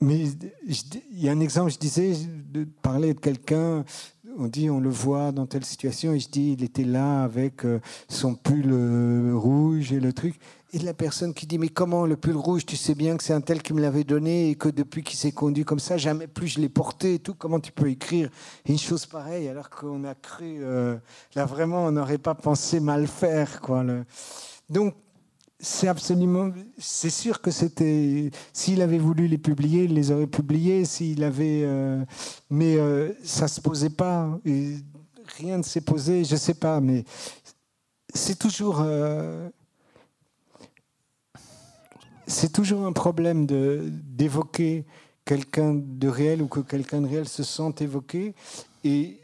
mais il y a un exemple, je disais, de parler de quelqu'un, on dit on le voit dans telle situation, et je dis il était là avec euh, son pull euh, rouge et le truc. Et la personne qui dit mais comment le pull rouge, tu sais bien que c'est un tel qui me l'avait donné et que depuis qu'il s'est conduit comme ça, jamais plus je l'ai porté et tout. Comment tu peux écrire une chose pareille alors qu'on a cru, euh, là vraiment on n'aurait pas pensé mal faire quoi. Donc c'est absolument. C'est sûr que c'était. S'il avait voulu les publier, il les aurait publiés. S'il avait. Euh, mais euh, ça se posait pas. rien ne s'est posé. Je sais pas, mais c'est toujours. Euh, c'est toujours un problème de d'évoquer quelqu'un de réel ou que quelqu'un de réel se sente évoqué et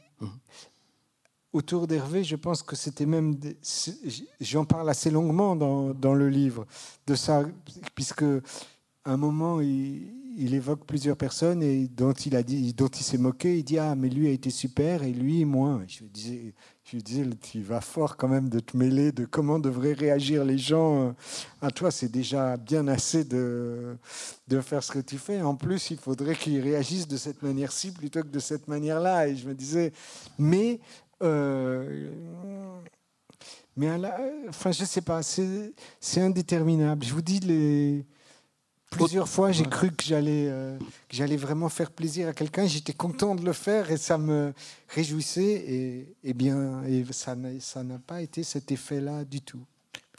autour d'Hervé, je pense que c'était même. J'en parle assez longuement dans, dans, le livre de ça, puisque à un moment, il, évoque plusieurs personnes et dont il a dit, dont il s'est moqué. Il dit ah mais lui a été super et lui moins. Je disais, je disais tu vas fort quand même de te mêler de comment devraient réagir les gens à toi. C'est déjà bien assez de de faire ce que tu fais. En plus, il faudrait qu'ils réagissent de cette manière-ci plutôt que de cette manière-là. Et je me disais mais euh, mais enfin, je sais pas, c'est indéterminable. Je vous dis, les, plusieurs fois, j'ai cru que j'allais euh, j'allais vraiment faire plaisir à quelqu'un. J'étais content de le faire et ça me réjouissait. Et, et bien, et ça n'a pas été cet effet-là du tout.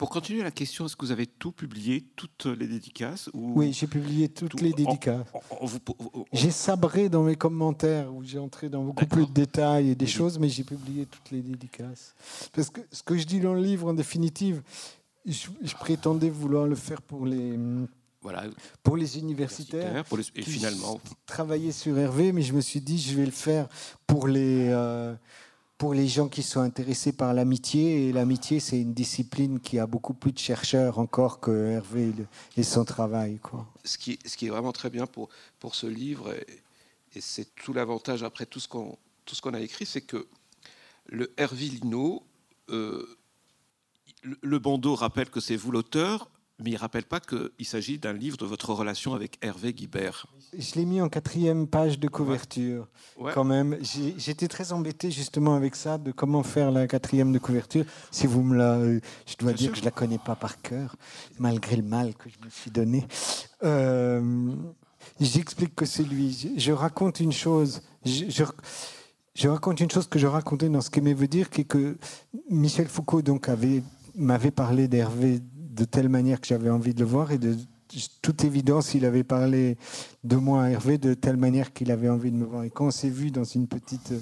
Pour continuer la question, est-ce que vous avez tout publié, toutes les dédicaces ou... Oui, j'ai publié toutes les dédicaces. J'ai sabré dans mes commentaires où j'ai entré dans beaucoup plus de détails et des choses, mais j'ai publié toutes les dédicaces. Parce que ce que je dis dans le livre, en définitive, je, prétendais vouloir le faire pour les, voilà. pour les universitaires, pour et finalement travailler sur Hervé, mais je me suis dit je vais le faire pour les euh, pour les gens qui sont intéressés par l'amitié. Et l'amitié, c'est une discipline qui a beaucoup plus de chercheurs encore que Hervé et son travail. Quoi. Ce, qui, ce qui est vraiment très bien pour, pour ce livre, et, c'est tout l'avantage après tout ce qu'on qu'on a écrit, c'est que le Hervé Lino, euh, le bandeau rappelle que c'est vous l'auteur, mais il ne rappelle pas qu'il s'agit d'un livre de votre relation avec Hervé Guibert. Je l'ai mis en quatrième page de couverture, quand même. J'étais très embêté justement avec ça, de comment faire la quatrième de couverture. Si vous me la, je dois dire que je la connais pas par cœur, malgré le mal que je me suis donné. Euh, J'explique que c'est lui. Je, raconte une chose. Je, je, raconte une chose que je racontais dans ce qu'aimait veut dire, qui est que Michel Foucault donc avait m'avait parlé d'Hervé de telle manière que j'avais envie de le voir et de toute évidence, il avait parlé de moi à Hervé de telle manière qu'il avait envie de me voir. Et quand on s'est vu dans une petite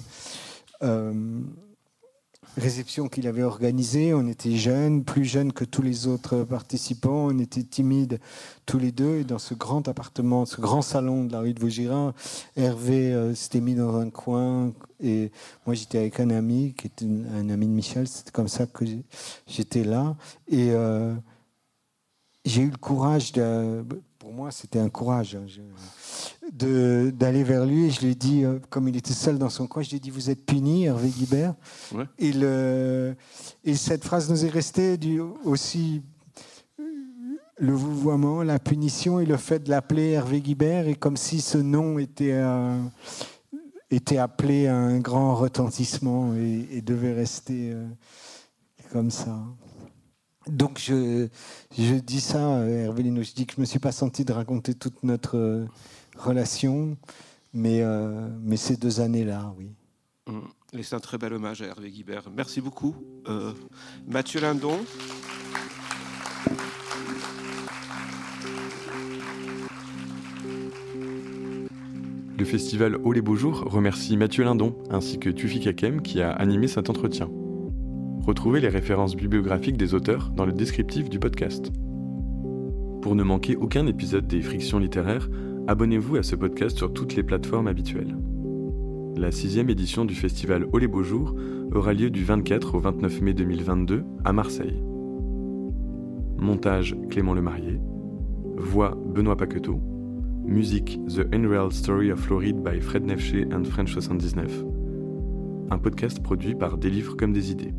euh, réception qu'il avait organisée, on était jeunes, plus jeunes que tous les autres participants, on était timides tous les deux. Et dans ce grand appartement, ce grand salon de la rue de Vaugirard, Hervé euh, s'était mis dans un coin et moi j'étais avec un ami qui était un ami de Michel. C'était comme ça que j'étais là. Et euh, j'ai eu le courage de. Pour moi, c'était un courage hein, d'aller vers lui et je lui ai dit, euh, comme il était seul dans son coin, je lui ai dit Vous êtes puni, Hervé Guibert. Et, le, et cette phrase nous est restée du, aussi le vouvoiement, la punition et le fait de l'appeler Hervé Guibert, et comme si ce nom était, était appelé à un grand retentissement et, devait rester euh, comme ça donc je, je, dis ça, Hervelino, je dis que je ne me suis pas senti de raconter toute notre euh, relation, mais, euh, mais ces deux années-là, oui. Et c'est un très bel hommage à Hervé Guibert. Merci beaucoup. Euh, Mathieu Lindon. Le festival Haut les Beaux Jours remercie Mathieu Lindon ainsi que Tufi Kakem qui a animé cet entretien. Retrouvez les références bibliographiques des auteurs dans le descriptif du podcast. Pour ne manquer aucun épisode des Frictions littéraires, abonnez-vous à ce podcast sur toutes les plateformes habituelles. la sixième édition du festival Au les Beaux Jours aura lieu du 24 au 29 mai 2022 à Marseille. Montage Clément Lemarié. Voix Benoît Paqueteau. Musique The Unreal Story of Floride by Fred Nefché and French 79. Un podcast produit par Des livres comme des idées.